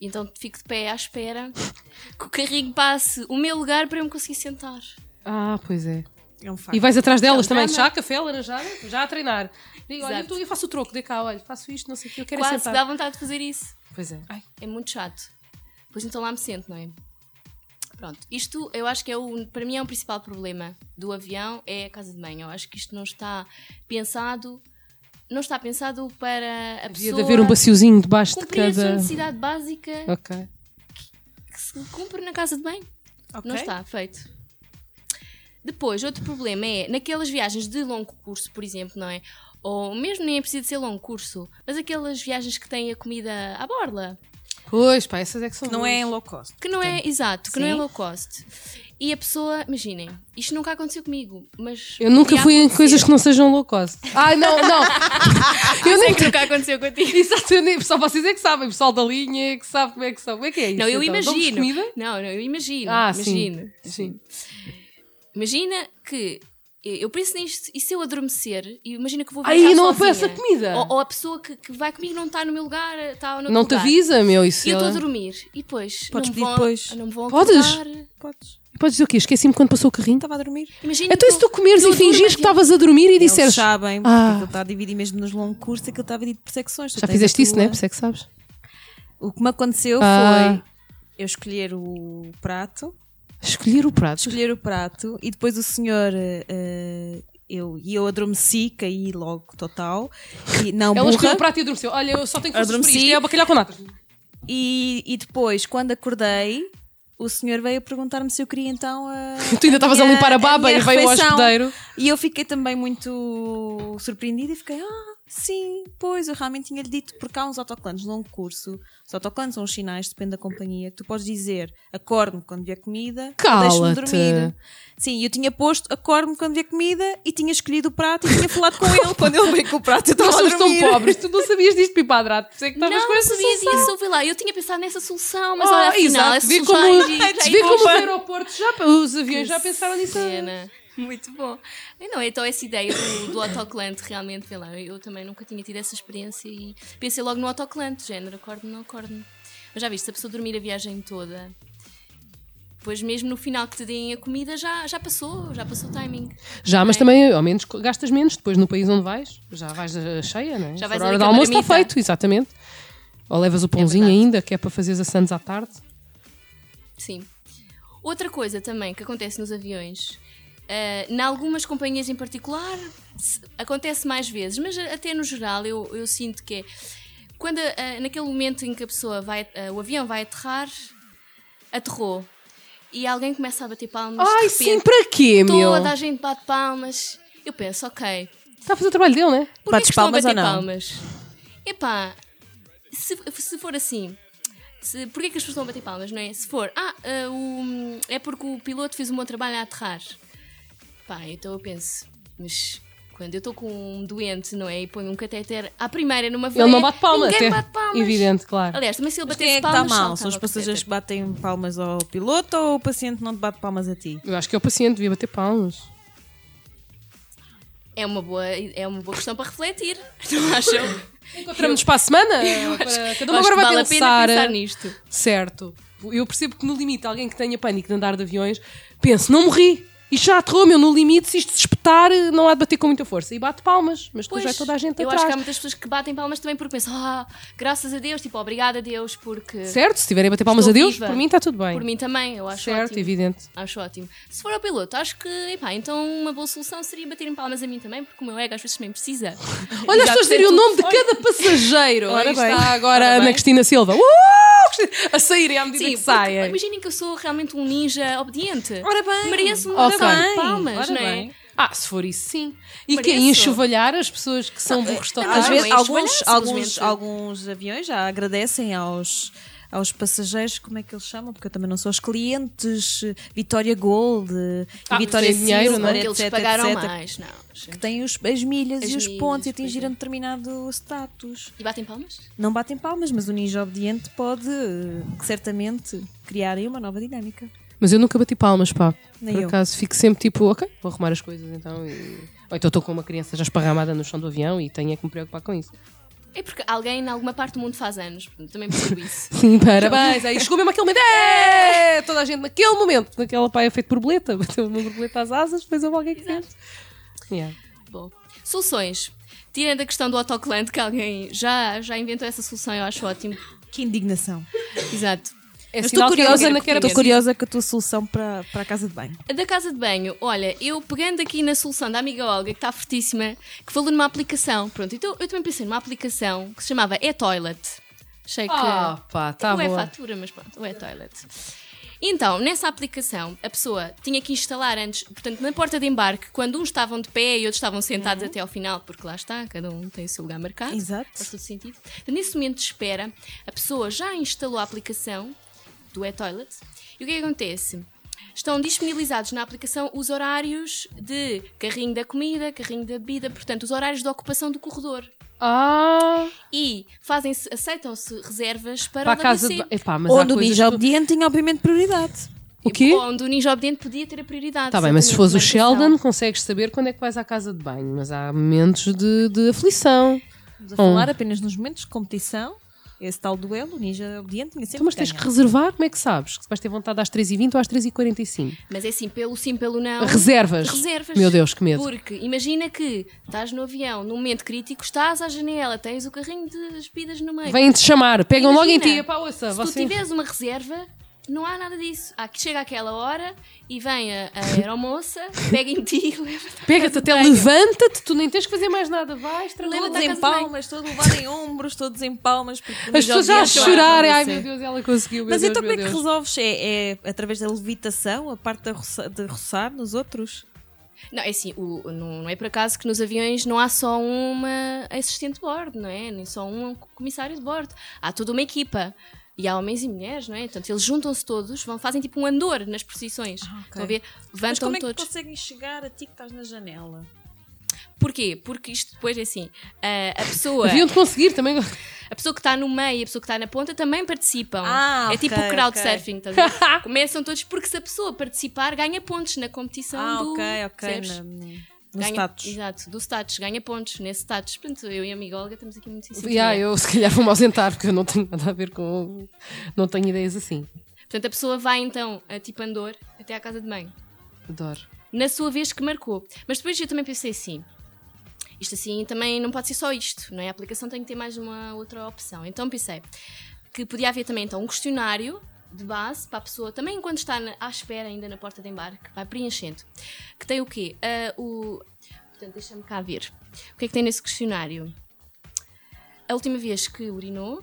Então fico de pé à espera que o carrinho passe o meu lugar para eu me conseguir sentar. Ah, pois é. É um facto. E vais atrás delas também, chá, café, laranjada, já a treinar. Digo, olha, Exato. eu, tô- eu faço o troco, dê cá, olha, faço isto, não sei o que, eu quero é Quase sentar. dá vontade de fazer isso. Pois é. Ai, É muito chato. Pois então lá me sento, não é? Pronto, isto eu acho que é o, para mim é o principal problema do avião, é a casa de banho. Eu acho que isto não está pensado, não está pensado para a devia pessoa de haver um baciozinho debaixo de cumprir a sua cada. necessidade básica Ok. que se cumpre na casa de banho. Ok. Não está feito. Depois, outro problema é naquelas viagens de longo curso, por exemplo, não é? Ou mesmo nem é preciso ser longo curso, mas aquelas viagens que têm a comida à borla, Pois, pá, essas é que são. Não é em low cost. que não é exato, que não é Sim. low cost. E a pessoa, imaginem, isto nunca aconteceu comigo, mas. Eu nunca fui em coisas que não sejam low cost. Ai, não, não. eu nem que nunca aconteceu contigo. Exato, eu nem, só vocês é que sabem, o pessoal da linha é que sabe como é que são. Como é que é isso? Não, eu então? Imagino. comida? Não, não, eu imagino. Ah, imagino. sim. sim. Imagina que eu penso nisto e se eu adormecer, e imagina que vou Aí viajar não sozinha, aparece a comida. Ou, ou a pessoa que, que vai comigo não está no meu lugar, está no Não te avisa, meu, isso E eu estou é- a dormir. E depois. Podes não vão, depois. Não me vão Podes? acordar. Podes. Podes dizer o quê? Esqueci-me quando passou o carrinho. Estava a dormir. Imagina Então, se tu comeres e fingires que estavas a dormir e Eles disseres. sabem, porque Ah. aquilo está dividido mesmo nos longos cursos, aquilo está dividido por secções. Já fizeste isso, tua- né? Por isso é que sabes. O que me aconteceu Ah. foi eu escolher o prato, Escolher o prato. escolher o prato e depois o senhor. eh, eu, e eu adormeci, caí logo total. E, não, Ela burra. escolheu o prato e adormeceu. Olha, eu só tenho para Adormeci. isto. É o bacalhau com natas. E, e depois, quando acordei, o senhor veio perguntar-me se eu queria então a. Tu ainda estavas a minha- limpar a baba minha e veio o refeição. hospedeiro. E eu fiquei também muito surpreendida e fiquei, ah, sim, pois, eu realmente tinha-lhe dito, porque há uns autocolantes num curso, os autocolantes são os sinais, depende da companhia, que tu podes dizer, acorde-me quando vier comida, Cala-te. dormir. Sim, eu tinha posto, acorde-me quando vier comida e tinha escolhido o prato e tinha falado com ele quando ele veio com o prato. Eu Nós estava a somos tão pobres. Tu não sabias disto, Pipadrato. Por isso é que estavas Não, com não essa sabia solução. disso, ouvi lá. Eu tinha pensado nessa solução, mas Ah, olha, afinal, exato. essa Vê solução como, existe. vê como os aeroportos já, os aviões já pensaram nisso. Cena. Muito bom. Não, então essa ideia do, do autocolante realmente, lá, eu também nunca tinha tido essa experiência e pensei logo no autocolante, género, acorde-me, não acorde-me. Mas já viste, se a pessoa dormir a viagem toda, depois mesmo no final que te deem a comida já, já passou, já passou o timing. Já, mas É. também ao menos gastas menos depois no país onde vais. Já vais a cheia, não é? Já vais ali hora a almoço está feito, exatamente. Ou levas o pãozinho verdade. ainda, que é para fazeres a Santos à tarde. Sim. Outra coisa também que acontece nos aviões, eh, em algumas companhias em particular, se- acontece mais vezes, mas até no geral eu, eu sinto que é quando eh, naquele momento em que a pessoa vai, eh, o avião vai aterrar, aterrou e alguém começa a bater palmas. Ai, de sim, repente, para quê, meu? toda a gente bate palmas. Eu penso, ok, Está a fazer o trabalho dele, não é? Porquê Bates que estão a palmas bater ou não? palmas? Epá, se, se for assim, se, porquê que as pessoas estão a bater palmas, não é? Se for, ah, ah, o- é porque o piloto fez um bom trabalho a aterrar. Pá, então eu penso, mas quando eu estou com um doente, não é? E ponho um catéter à primeira numa veia, Ele não bate palmas. ninguém é bate palmas. Evidente, claro. Aliás, também se ele Mas batesse quem é que está palmas, mal? São os passageiros que batem palmas ao piloto ou o paciente não te bate palmas a ti? Eu acho que é o paciente, devia bater palmas. É uma, boa, é uma boa questão para refletir, não acham? Encontramos-nos para a semana? Para- Cada um Acho agora vai vale pensar. pensar nisto. Certo. Eu percebo que no limite, alguém que tenha pânico de andar de aviões, pense, não morri. Isto já aterrou, meu, no limite, se isto se espetar, não há de bater com muita força. E bate palmas, mas depois vai toda a gente eu atrás. acho que há muitas pessoas que batem palmas também porque pensam, ah, graças a Deus, tipo, obrigada a Deus, porque. Certo? Se tiverem a bater palmas a Deus, viva. por mim está tudo bem. Por mim também, eu acho certo, ótimo. evidente. Acho ótimo. Se for ao piloto, acho que, epá, então uma boa solução seria baterem palmas a mim também, porque o meu ego às vezes também precisa. Olha, as Já pessoas dizem o nome de cada passageiro. Ora bem. está agora a Ora Ana bem. Cristina Silva. Uh! A saírem à medida Sim, que saem. imaginem que eu sou realmente um ninja obediente. Ora bem. Mereço de bem. palmas, não é? Ah, se for isso, sim. E que Mereço. enxovalhar as pessoas que são burros não, totais. Às vezes, é alguns, alguns, alguns aviões já agradecem aos, aos passageiros, como é que eles chamam? Porque eu também não sou os clientes, Vitória Gold Ah, e Vitória dinheiro, Silver, não é? Eles etc, pagaram etc, mais, não. Que têm os, as milhas As e os milhas, pontos e atingiram é. determinado status. E batem palmas? Não batem palmas, mas o ninja obediente pode eh, certamente criar aí uma nova dinâmica. Mas eu nunca bati palmas, pá. Nem Por eu. acaso fico sempre tipo, ok, vou arrumar as coisas então. E... Ou então estou com uma criança já esparramada no chão do avião e tenho é que me preocupar com isso. É porque alguém em alguma parte do mundo faz anos. Também percebo isso. Sim, parabéns. Aí chegou mesmo aquele momento. É! Toda a gente naquele momento, naquela paia feito borboleta, bateu uma borboleta às asas, depois houve alguém que fez. Yeah. Bom, soluções. Tirando a questão do autocolante, que alguém já, já inventou essa solução, eu acho ótimo. Que indignação. Exato. É estou que curiosa, era estou curiosa com a tua solução para, para a casa de banho. Da casa de banho, olha, eu pegando aqui na solução da amiga Olga, que está fortíssima, que falou numa aplicação. Pronto, então eu também pensei numa aplicação que se chamava E-Toilet. Achei que. Ah, pá, tá Ou é boa. fatura, mas pronto, ou é toilet. Então, nessa aplicação, a pessoa tinha que instalar antes, portanto, na porta de embarque, quando uns estavam de pé e outros estavam sentados até ao final, porque lá está, cada um tem o seu lugar marcado. Exato. Faz todo sentido. Então, nesse momento de espera, a pessoa já instalou a aplicação do e-toilet e o que é que acontece? Estão disponibilizados na aplicação os horários de carrinho da comida, carrinho da bebida, portanto, os horários de ocupação do corredor. Ah, E fazem-se, aceitam-se reservas para, para a o casa WC. de... Epá, mas Onde o ninja obediente tinha obviamente prioridade. O quê? Onde o ninja obediente podia ter a prioridade. Tá bem, mas se fores o. Sheldon, consegues saber quando é que vais à casa de banho. Mas há momentos de, de aflição. Estamos a falar apenas nos momentos de competição. Esse tal duelo, o ninja obediente tinha sempre Então, mas que tens que reservar, como é que sabes? Que se vais ter vontade às 3h20 ou às 3h45? Mas é assim, pelo sim, pelo não. Reservas. Reservas. Meu Deus, que medo. Porque imagina que estás no avião, num momento crítico, estás à janela, tens o carrinho de bebidas no meio. Vêm-te chamar, pegam logo em ti. Imagina, ouça, Se tu você... tiveres uma reserva, não há nada disso. Há que chega aquela hora e vem a, a aeromoça, pega em ti e leva-te. Pega-te até, levanta-te, tu nem tens que fazer mais nada. Vais, Todos tranquilo. à em palmas, todo levado em ombros, todos em palmas. As pessoas já a chorarem. Ai meu Deus, ela conseguiu. Mas Deus, então como é que resolves? É, é através da levitação, a parte de roçar, de roçar nos outros? Não, é assim, o- não, não é por acaso que nos aviões não há só uma assistente de bordo, não é? Nem só um comissário de bordo. Há toda uma equipa. E há homens e mulheres, não é? Portanto, eles juntam-se todos, vão, fazem tipo um andor nas posições. Estão a ver? Mas como é que todos. conseguem chegar a ti que estás na janela? Porquê? Porque isto depois é assim: a, a pessoa. Haviam de conseguir também. A pessoa que está no meio e a pessoa que está na ponta também participam. Ah, é ok, tipo o crowdsurfing. estás a ver? Ah, Começam todos, porque se a pessoa participar, ganha pontos na competição Ah, do. ok, ok. No Ganha, status. Exato, do status, ganha pontos nesse status. Portanto, eu e a amiga Olga estamos aqui muito sintonia. Yeah, eu se calhar vou-me ausentar porque eu não tenho nada a ver com. Não tenho ideias assim. Portanto, a pessoa vai então, a tipo Andor, até à casa de banho. Adoro. Na sua vez que marcou. Mas depois eu também pensei assim. Isto assim também não pode ser só isto, não é? A aplicação tem que ter mais uma outra opção. Então pensei que podia haver também então um questionário de base para a pessoa, também enquanto está na- à espera ainda na porta de embarque, vai preenchendo. Que tem o quê? Ah, o... Portanto, deixa-me cá ver. O que é que tem nesse questionário? A última vez que urinou,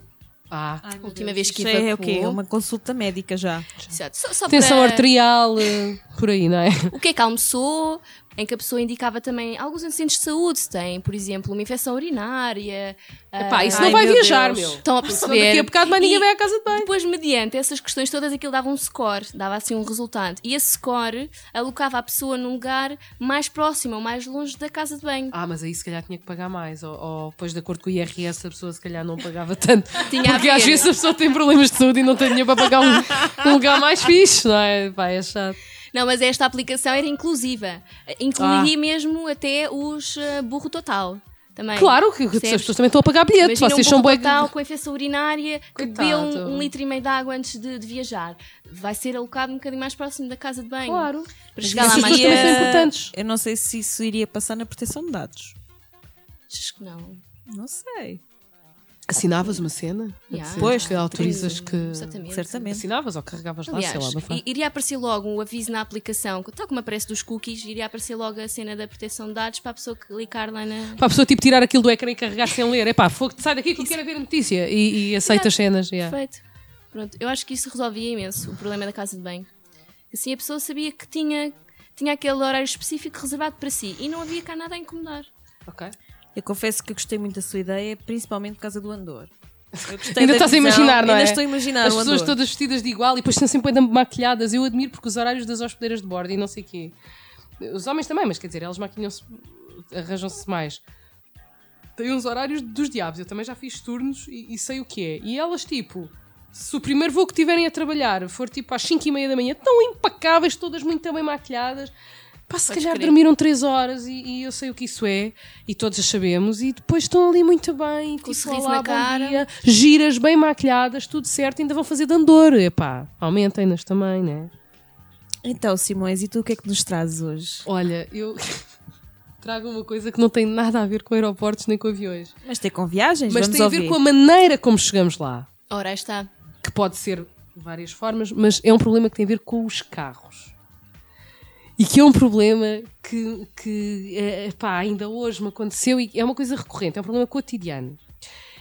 Ah, a última vez que Isso é o quê? Uma consulta médica já. Exato, só, só tensão para- arterial, eh, por aí, não é? O que é que almoçou? Em que a pessoa indicava também alguns antecedentes de saúde, se tem, por exemplo, uma infecção urinária. Epá, ah, isso Ai, não vai meu viajar, Deus. meu. Estão a perceber? Daqui a bocado mais ninguém E vai à casa de banho. Depois, mediante essas questões todas, aquilo dava um score, dava assim um resultado. E esse score alocava a pessoa num lugar mais próximo ou mais longe da casa de banho. Ah, mas aí se calhar tinha que pagar mais. Ou, ou depois, de acordo com o IRS, a pessoa se calhar não pagava tanto. Tinha Porque às vezes a pessoa tem problemas de saúde e não tem dinheiro para pagar um, um lugar mais fixe, não é? Pá, é chato. Não, mas esta aplicação era inclusiva. Incluía mesmo até os ah, burro total. Também. Claro que as pessoas também estão a pagar bilhete. Imagina Vocês um são bué- Bogotá com infecção urinária que bebeu um, um litro e meio de água antes de, de viajar. Vai ser alocado um bocadinho mais próximo da casa de banho. Claro. Para chegar lá mais são importantes. Eu não sei se isso iria passar na proteção de dados. Acho que não. Não sei. Assinavas uma cena? Yeah. Pois, que autorizas que. Exatamente. Certamente. Assinavas ou carregavas lá, sei lá. Aliás, uma fa- i- iria aparecer logo um aviso na aplicação, tal como aparece dos cookies, iria aparecer logo a cena da proteção de dados para a pessoa clicar lá na. Para a pessoa tipo tirar aquilo do ecrã e carregar sem ler. É pá, sai daqui que eu quero ver a notícia. E, e aceita as cenas. yeah. Perfeito. Pronto, eu acho que isso resolvia imenso o problema da casa de banho. Assim a pessoa sabia que tinha, tinha aquele horário específico reservado para si e não havia cá nada a incomodar. Ok. Eu confesso que gostei muito da sua ideia, principalmente por causa do Andor. Ainda da estás a visão, imaginar, não é? Ainda estou a imaginar As pessoas todas vestidas de igual e depois estão sempre maquilhadas. Eu admiro porque os horários das hospedeiras de bordo e não sei o quê. Os homens também, mas quer dizer, elas maquilham-se, arranjam-se mais. Têm uns horários dos diabos. Eu também já fiz turnos e, e sei o que é. E elas, tipo, se o primeiro voo que tiverem a trabalhar for tipo às 5 e meia da manhã, tão impecáveis, todas muito bem maquilhadas. Pá, se Podes calhar crer. dormiram 3 horas e, e eu sei o que isso é, e todos as sabemos, e depois estão ali muito bem, Com tipo, sorriso olá, na cara. dia, giras, bem maquilhadas, tudo certo, ainda vão fazer de andor. Epá, aumentem-nas também, né? Então, Simões, e tu o que é que nos trazes hoje? Olha, eu trago uma coisa que não tem nada a ver com aeroportos nem com aviões, Mas tem com viagens? mas tem a ouvir. ver com a maneira como chegamos lá, Ora, está. que pode ser de várias formas, mas é um problema que tem a ver com os carros. E que é um problema que, que eh, pá, ainda hoje me aconteceu e é uma coisa recorrente, é um problema cotidiano.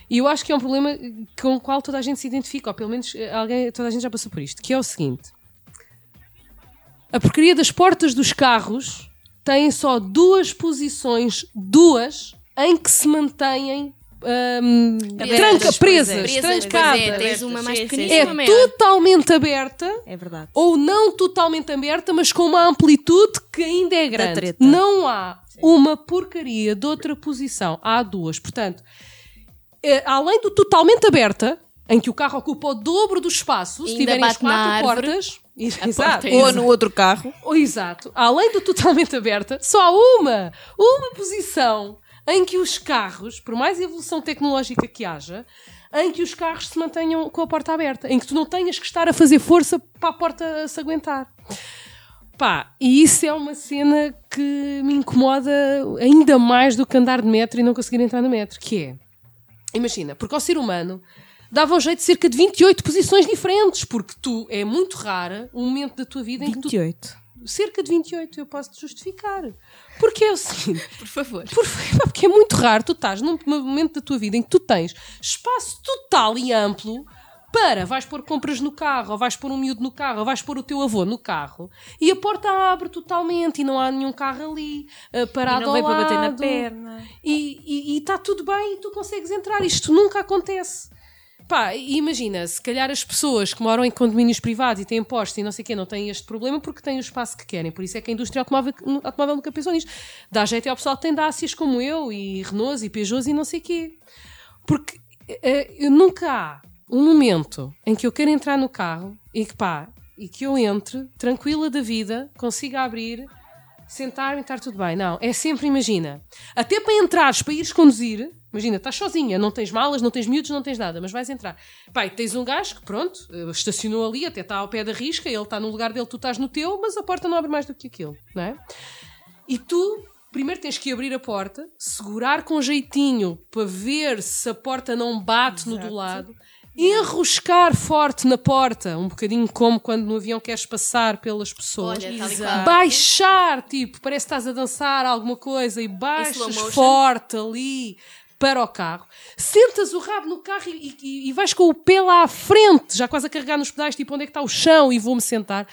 E eu acho que é um problema com o qual toda a gente se identifica, ou pelo menos eh, alguém, toda a gente já passou por isto, que é o seguinte: a porcaria das portas dos carros tem só duas posições, duas, em que se mantêm Abertas, tranca, é. presas, Presas, trancadas. pois é, tens uma mais Sim, sim, pequenina sim. É totalmente aberta É verdade. ou não totalmente aberta, mas com uma amplitude que ainda é grande. treta. Não há uma porcaria de outra posição. Há duas. Portanto, eh, além do totalmente aberta, em que o carro ocupa o dobro do espaço, se Ainda tiverem as quatro árvore. portas. Exato. Ou no outro carro. Oh, exato. Além do totalmente aberta, só há uma, uma posição em que os carros, por mais evolução tecnológica que haja, em que os carros se mantenham com a porta aberta, em que tu não tenhas que estar a fazer força para a porta se aguentar. Pá, e isso é uma cena que me incomoda ainda mais do que andar de metro e não conseguir entrar no metro, que é, imagina, porque ao ser humano dava um jeito de cerca de 28 posições diferentes, porque tu, é muito rara um momento da tua vida em que tu 28. cerca de 28, eu posso te justificar. Porque é o seguinte, Por favor. por- porque é muito raro tu estás num momento da tua vida em que tu tens espaço total e amplo para vais pôr compras no carro, ou vais pôr um miúdo no carro, ou vais pôr o teu avô no carro, e a porta abre totalmente e não há nenhum carro ali eh, parado E não vem para bater na perna. E está tudo bem e tu consegues entrar. Isto nunca acontece. Pá, imagina, se calhar as pessoas que moram em condomínios privados e têm postos e não sei o quê não têm este problema porque têm o espaço que querem. Por isso é que a indústria automóvel, automóvel nunca pensou nisto. Dá jeito ao pessoal que tem Dacias como eu e Renaults e Peugeots e não sei o quê. Porque eu nunca há um momento em que eu quero entrar no carro e que pá, e que eu entre tranquila da vida, consiga abrir sentar-me e estar tudo bem. Não, é sempre, imagina, até para entrares, para ires conduzir, imagina, estás sozinha, não tens malas, não tens miúdos, não tens nada, mas vais entrar. Pai, tens um gajo que, pronto, eh, estacionou ali, até está ao pé da risca, ele está no lugar dele, tu estás no teu, mas a porta não abre mais do que aquilo, não é? E tu, primeiro tens que abrir a porta, segurar com jeitinho para ver se a porta não bate no do lado, enroscar forte na porta, um bocadinho como quando no avião queres passar pelas pessoas Olha, Exato. baixar, tipo, parece que estás a dançar alguma coisa e baixas forte ali para o carro, sentas o rabo no carro e, e- e vais com o pé lá à frente, já quase a carregar nos pedais, tipo, onde é que está o chão e vou-me sentar.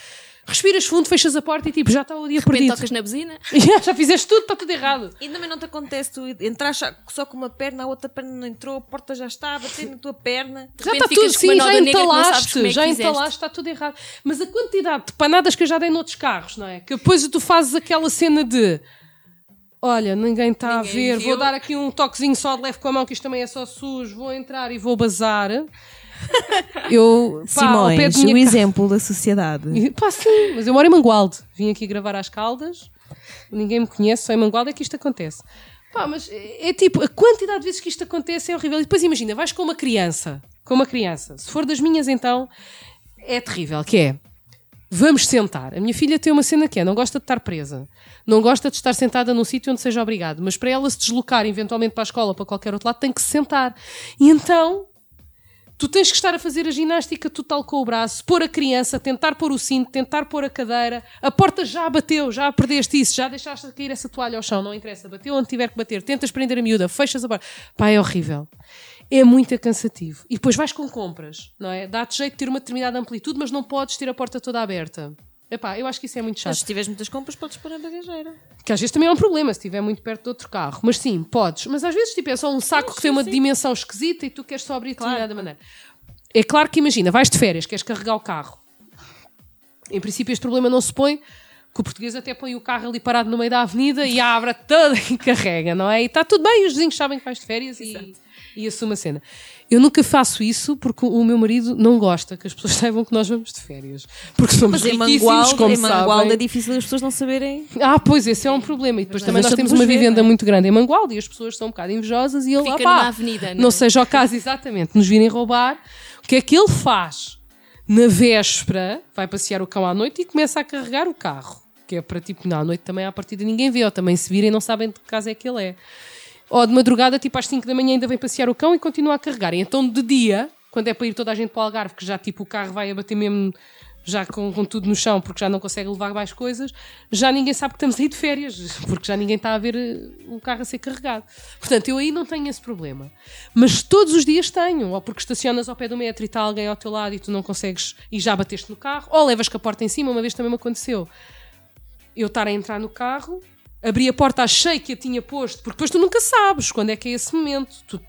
Respiras fundo, fechas a porta e tipo, já está o dia perdido. tocas na buzina. já fizeste tudo, está tudo errado. E também não te acontece tu entrar só- com uma perna, a outra perna não entrou, a porta já está a bater na tua perna. De Já está tudo, sim, já entalaste, é já entalaste, está tudo errado. Mas a quantidade de panadas que eu já dei noutros carros, não é? Que depois tu fazes aquela cena de olha, ninguém está a ver, viu. vou dar aqui um toquezinho só de leve com a mão, que isto também é só sujo, vou entrar e vou bazar. Eu, pá, Simões, o exemplo da sociedade. e, Pá, sim, mas eu moro em Mangualde. Vim aqui gravar às Caldas. Ninguém me conhece, só em Mangualde é que isto acontece. Pá, mas é, é tipo, a quantidade de vezes que isto acontece é horrível. E depois imagina, vais com uma criança, com uma criança. Se for das minhas, então é terrível, que é. Vamos sentar. A minha filha tem uma cena que é, não gosta de estar presa. Não gosta de estar sentada num sítio onde seja obrigado. Mas para ela se deslocar eventualmente para a escola ou para qualquer outro lado, tem que se sentar. E então, tu tens que estar a fazer a ginástica total com o braço, pôr a criança, tentar pôr o cinto, tentar pôr a cadeira. A porta já bateu, já perdeste isso, já deixaste cair essa toalha ao chão, não interessa. Bateu onde tiver que bater. Tentas prender a miúda, fechas a porta. Pá, é horrível. É muito cansativo. E depois vais com compras, não é? Dá-te jeito de ter uma determinada amplitude, mas não podes ter a porta toda aberta. Epá, eu acho que isso é muito chato. Mas se tiveres muitas compras, podes pôr na bagageira. Que às vezes também é um problema se estiver muito perto de outro carro. Mas sim, podes. Mas às vezes tipo, é só um saco que tem uma dimensão esquisita e tu queres só abrir de determinada maneira. É claro que imagina, vais de férias, queres carregar o carro. Em princípio este problema não se põe, que o português até põe o carro ali parado no meio da avenida e abre toda e carrega, não é? E está tudo bem, os vizinhos sabem que vais de férias e, e assume a cena. Eu nunca faço isso porque o meu marido não gosta que as pessoas saibam que nós vamos de férias. Porque somos Mas riquíssimos, Mangualde, como em Mangualde é difícil as pessoas não saberem. Ah, pois, esse é um problema. E depois também nós temos uma ver, vivenda não é? muito grande em Mangualde e as pessoas são um bocado invejosas e ele, Fica ah, pá, numa avenida, não não é? seja o caso exatamente, nos virem roubar. O que é que ele faz? Na véspera, vai passear o cão à noite e começa a carregar o carro. Que é para tipo, não, à noite também à partida ninguém vê, ou também se virem não sabem de que casa é que ele é. Ou de madrugada, tipo às 5 da manhã, ainda vem passear o cão e continua a carregar. Então de dia, quando é para ir toda a gente para o Algarve, que já tipo o carro vai a bater mesmo já com, com tudo no chão, porque já não consegue levar mais coisas, já ninguém sabe que estamos aí de férias, porque já ninguém está a ver eh, o carro a ser carregado. Portanto, eu aí não tenho esse problema. Mas todos os dias tenho, ou porque estacionas ao pé do metro e está alguém ao teu lado e tu não consegues e já bateste no carro, ou levas com a porta em cima, uma vez também me aconteceu. Eu estar a entrar no carro, abri a porta, achei que a tinha posto, porque depois tu nunca sabes quando é que é esse momento. Tu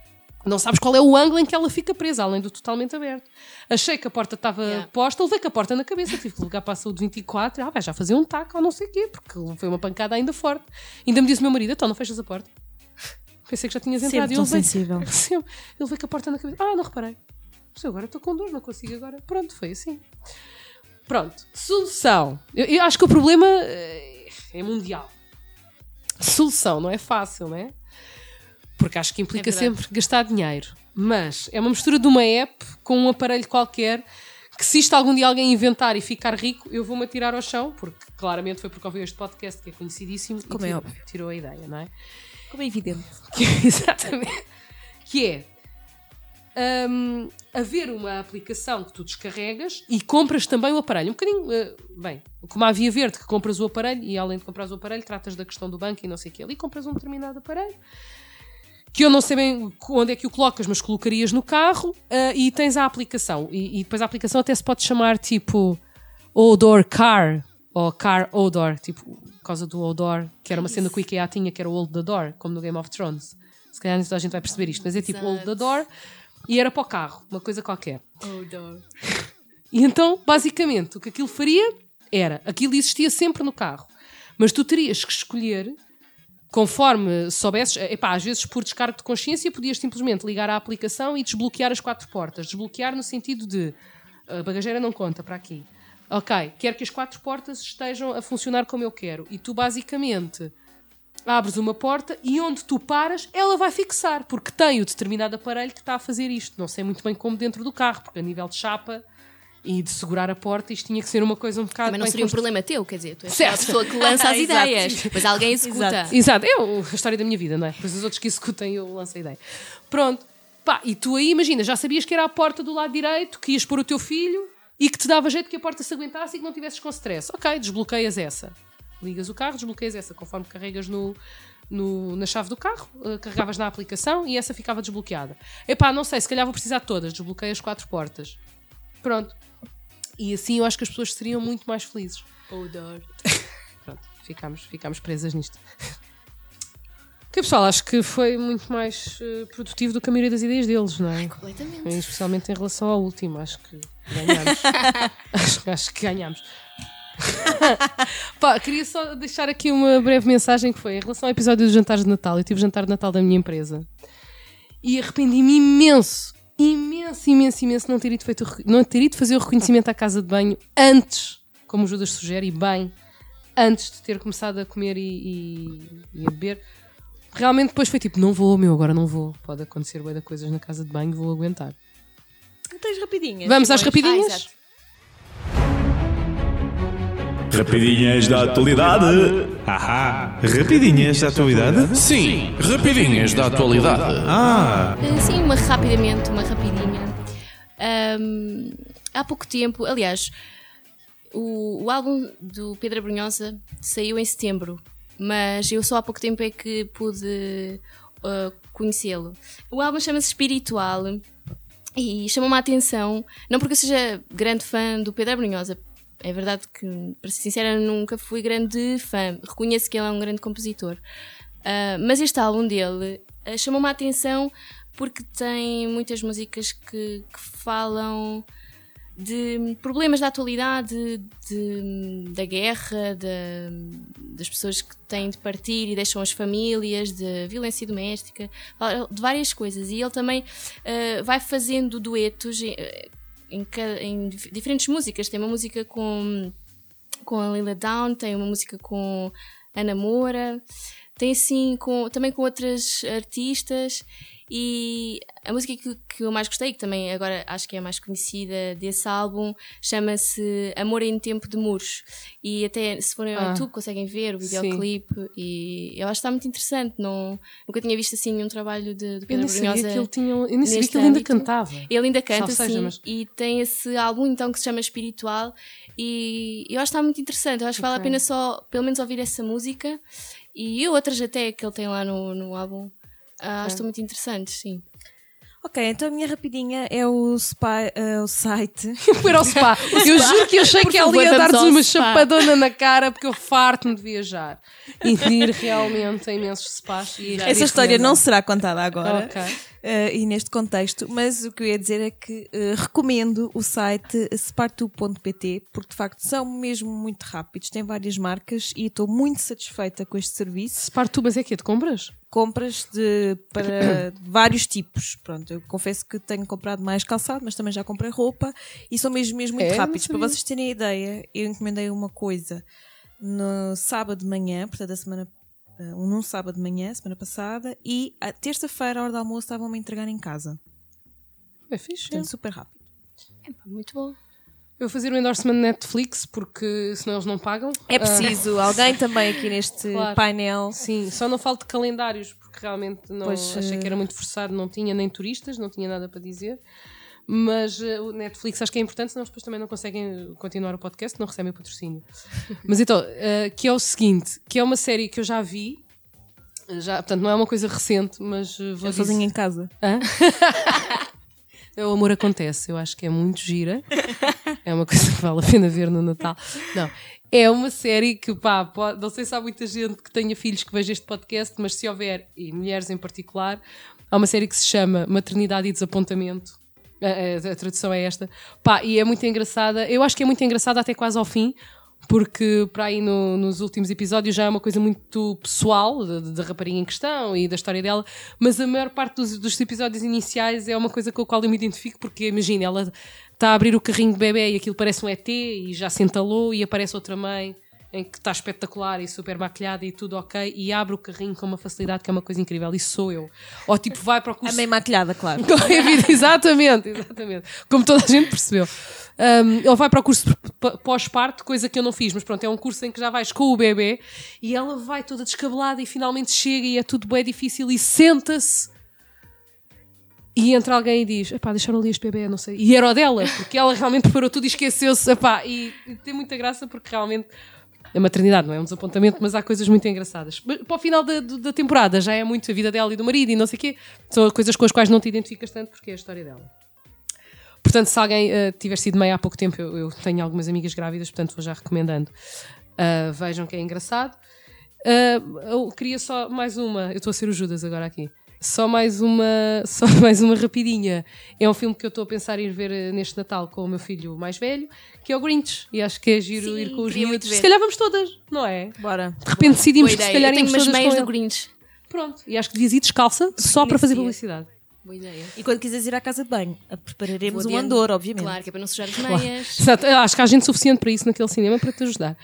não sabes qual é o ângulo em que ela fica presa, além do totalmente aberto. Achei que a porta estava Yeah. posta, levei com a porta na cabeça, tive que ligar para a saúde 24, ah, vai já fazer um taco ou não sei o quê, porque foi uma pancada ainda forte. Ainda me disse o meu marido, então não fechas a porta. Pensei que já tinhas entrado Sempre e eu levei- sensível. Sim, eu levei com a porta na cabeça. Ah, não reparei. Mas agora estou com dor, não consigo agora. Pronto, foi assim. Pronto, solução. Eu, eu acho que o problema eh, é mundial. Solução não é fácil, não é? Porque acho que implica É sempre gastar dinheiro. Mas é uma mistura de uma app com um aparelho qualquer que se isto algum dia alguém inventar e ficar rico, eu vou-me atirar ao chão, porque claramente foi porque ouviu este podcast que é conhecidíssimo e Como é tirou, óbvio. tirou a ideia, não é? Como é evidente. Que exatamente. Que é hum, haver uma aplicação que tu descarregas e compras também o aparelho. Um bocadinho, eh, bem, como a Via Verde, que compras o aparelho e além de comprar o aparelho, tratas da questão do banco e não sei o que. Ali compras um determinado aparelho que eu não sei bem onde é que o colocas, mas colocarias no carro eh, e tens a aplicação. E, e depois a aplicação até se pode chamar tipo Odor Car ou Car Odor, tipo, por causa do Odor, que era uma cena que o IKEA tinha, que era o Old the Door, como no Game of Thrones. Se calhar toda a gente vai perceber isto, mas é tipo Old the Door e era para o carro, uma coisa qualquer. E então, basicamente, o que aquilo faria era, aquilo existia sempre no carro, mas tu terias que escolher, conforme soubesses, epá, às vezes por descargo de consciência, podias simplesmente ligar à aplicação e desbloquear as quatro portas. Desbloquear no sentido de a bagageira não conta para aqui. Ok, quero que as quatro portas estejam a funcionar como eu quero. E tu basicamente abres uma porta e onde tu paras, ela vai fixar, porque tem o determinado aparelho que está a fazer isto. Não sei muito bem como dentro do carro, porque a nível de chapa e de segurar a porta, isto tinha que ser uma coisa um bocado. Também não seria um problema teu, quer dizer, tu és só a Certo. pessoa que lança as ideias, mas alguém executa. Exato. Exato, é a história da minha vida, não é? Depois os outros que executem, eu lanço a ideia. Pronto, pá, e tu aí, imagina, já sabias que era a porta do lado direito, que ias pôr o teu filho e que te dava jeito que a porta se aguentasse e que não tivesses com stress. Ok, desbloqueias essa. Ligas o carro, desbloqueias essa, conforme carregas no, no- na chave do carro, eh, carregavas na aplicação e essa ficava desbloqueada. Epá, não sei, se calhar vou precisar de todas, desbloqueei as quatro portas. Pronto. E assim eu acho que as pessoas seriam muito mais felizes. Pronto, ficámos, ficámos presas nisto. Que pessoal, acho que foi muito mais eh, produtivo do que a maioria das ideias deles, não é? Completamente. E Especialmente em relação ao último, acho que ganhámos. acho, acho que ganhámos. Pá, queria só deixar aqui uma breve mensagem que foi em relação ao episódio dos jantares de Natal. Eu tive o jantar de Natal da minha empresa e arrependi-me imenso, imenso, imenso, imenso não ter, ido feito, não ter ido fazer o reconhecimento à casa de banho antes, como o Judas sugere, e bem, antes de ter começado a comer e, e- e a beber. realmente depois foi tipo, não vou, meu, agora não vou. Pode acontecer de coisas na casa de banho, vou aguentar. Tens rapidinhas. Vamos às rapidinhas? Ah. Rapidinhas da atualidade. Ahá, rapidinhas da atualidade? Sim, rapidinhas da atualidade. Ah, Sim, uma rapidamente, uma rapidinha. Ahm, há pouco tempo, aliás, o, o álbum do Pedro Brunhosa saiu em setembro, mas eu só há pouco tempo é que pude uh, conhecê-lo. O álbum chama-se Espiritual e chamou-me a atenção, não porque eu seja grande fã do Pedro Brunhosa, é verdade que, para ser sincera, nunca fui grande fã. Reconheço que ele é um grande compositor. Uh, mas este álbum dele uh, chamou-me a atenção porque tem muitas músicas que, que falam de problemas da atualidade, de- da guerra, de- das pessoas que têm de partir e deixam as famílias, de violência doméstica, de várias coisas. E ele também uh, vai fazendo duetos em, em diferentes músicas. Tem uma música com, com a Lila Down, tem uma música com Ana Moura, tem assim com, também com outras artistas. E a música que, que eu mais gostei, que também agora acho que é a mais conhecida desse álbum, chama-se Amor em Tempo de Muros. E até se forem ao Ah. YouTube conseguem ver o videoclipe. E eu acho que está muito interessante. Não, nunca tinha visto assim nenhum trabalho de, de Eu Pedro nem sabia Brunhosa. que ele tinha. Eu nem sabia que ele ainda cantava. Ele ainda canta, seja, sim, mas- e tem esse álbum então que se chama Espiritual e eu acho que está muito interessante. Eu acho que vale a pena só, pelo menos, ouvir essa música e outras até que ele tem lá no, no álbum. Ah, Acho que estão muito interessantes, sim. Ok, então a minha rapidinha é o, spy, eh, o site. Fui ao spa. Eu juro que eu achei que ela ia dar-nos uma spa. chapadona na cara porque eu farto-me de viajar e de ir realmente a imensos spas. E Essa história não será contada agora. Ok. eh, e neste contexto, mas o que eu ia dizer é que eh, recomendo o site spartu.pt porque de facto são mesmo muito rápidos, têm várias marcas e estou muito satisfeita com este serviço. Spartubas é que de compras? Compras de, para vários tipos. Pronto, eu confesso que tenho comprado mais calçado, mas também já comprei roupa e são mesmo, mesmo muito É? Rápidos. Para vocês terem ideia, eu encomendei uma coisa no sábado de manhã, portanto, a semana. eh, Um num sábado de manhã, semana passada, e a terça-feira, à hora do almoço, estavam-me a entregar em casa. É fixe. Portanto, super rápido. Epá, muito bom. Eu vou fazer um endorsement Netflix porque senão eles não pagam. É preciso alguém também aqui neste Ah. Claro. painel. Sim, só não falo de calendários porque realmente não Pois, achei que eh, era muito forçado, não tinha nem turistas, não tinha nada para dizer. Mas eh, o Netflix acho que é importante, senão depois também não conseguem continuar o podcast, não recebem o patrocínio. Mas então, eh, que é o seguinte, que é uma série que eu já vi, já, portanto não é uma coisa recente, mas eh, vou dizer... sozinha em casa. É, O amor acontece, eu acho que é muito gira. É uma coisa que vale a pena ver no Natal. Não, é uma série que, pá, pode- não sei se há muita gente que tenha filhos que veja este podcast, mas se houver, e mulheres em particular, há uma série que se chama Maternidade e Desapontamento. A, a- a tradução é esta. Pá, e é muito engraçada. Eu acho que é muito engraçada até quase ao fim, porque para aí no- nos últimos episódios já é uma coisa muito pessoal da, rapariga em questão e da história dela, mas a maior parte dos, dos episódios iniciais é uma coisa com a qual eu me identifico, porque imagina, ela está a abrir o carrinho de bebê e aquilo parece um ET e já se entalou e aparece outra mãe em que está espetacular e super maquilhada e tudo ok e abre o carrinho com uma facilidade que é uma coisa incrível. Isso sou eu. Ou tipo, vai para o A curso meio maquilhada, claro. a exatamente, exatamente. Como toda a gente percebeu. Um, vai para o curso pós-parto, coisa que eu não fiz, mas pronto, é um curso em que já vais com o bebê e ela vai toda descabelada e finalmente chega e é tudo bem difícil e senta-se. E entra alguém e diz: Epá, deixaram ali este bebê, não sei. E era o dela, porque ela realmente preparou tudo e esqueceu-se. E, e tem muita graça porque realmente a maternidade não é um desapontamento, mas há coisas muito engraçadas. Para o final da, da temporada já é muito a vida dela e do marido e não sei o quê. São coisas com as quais não te identificas tanto porque é a história dela. Portanto, se alguém eh, tiver sido meio há pouco tempo, eu, eu tenho algumas amigas grávidas, portanto vou já recomendando. Ah, vejam que é engraçado. Ah, eu queria só mais uma. Eu estou a ser o Judas agora aqui. Só mais uma, só mais uma rapidinha. É um filme que eu estou a pensar em ir ver eh, neste Natal com o meu filho mais velho, que é o Grinch. E acho que é giro Sim, ir com os miúdos. Se calhar vamos todas, não é? Bora. De repente decidimos Boa que se calhar Eu tenho umas todas meias do. Grinch. Pronto. E acho que devias ir descalça só para fazer publicidade. Boa ideia. E quando quiseres ir à casa de banho, prepararemos um andor, obviamente. Claro, que é para não sujar as meias. Exato, eu acho que há gente suficiente para isso naquele cinema para te ajudar.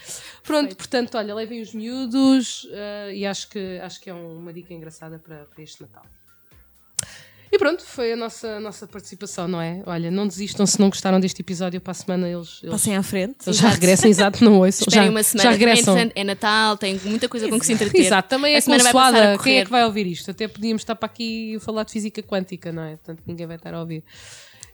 Pronto, portanto, olha, levem os miúdos eh, e acho que, acho que é um- uma dica engraçada para, para este Natal. E pronto, foi a nossa, a nossa participação, não é? Olha, não desistam se não gostaram deste episódio para a semana, eles, eles, Passem à frente. eles já regressam, exato, não ouçam. Esperem já, uma semana. já regressam. é Natal, tem muita coisa com que se entreter. Exato, também é A a consoada. Quem é que vai ouvir isto? Até podíamos estar para aqui a falar de física quântica, não é? Portanto, ninguém vai estar a ouvir.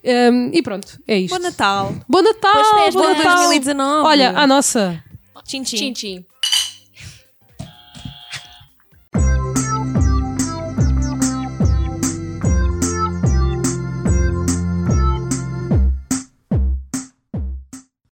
Hum, e pronto, é isto. Bom Natal. Bom Natal! Boas festas. Bom Natal! 2019. Olha, a nossa. Tchim, tchim. Tchim, tchim.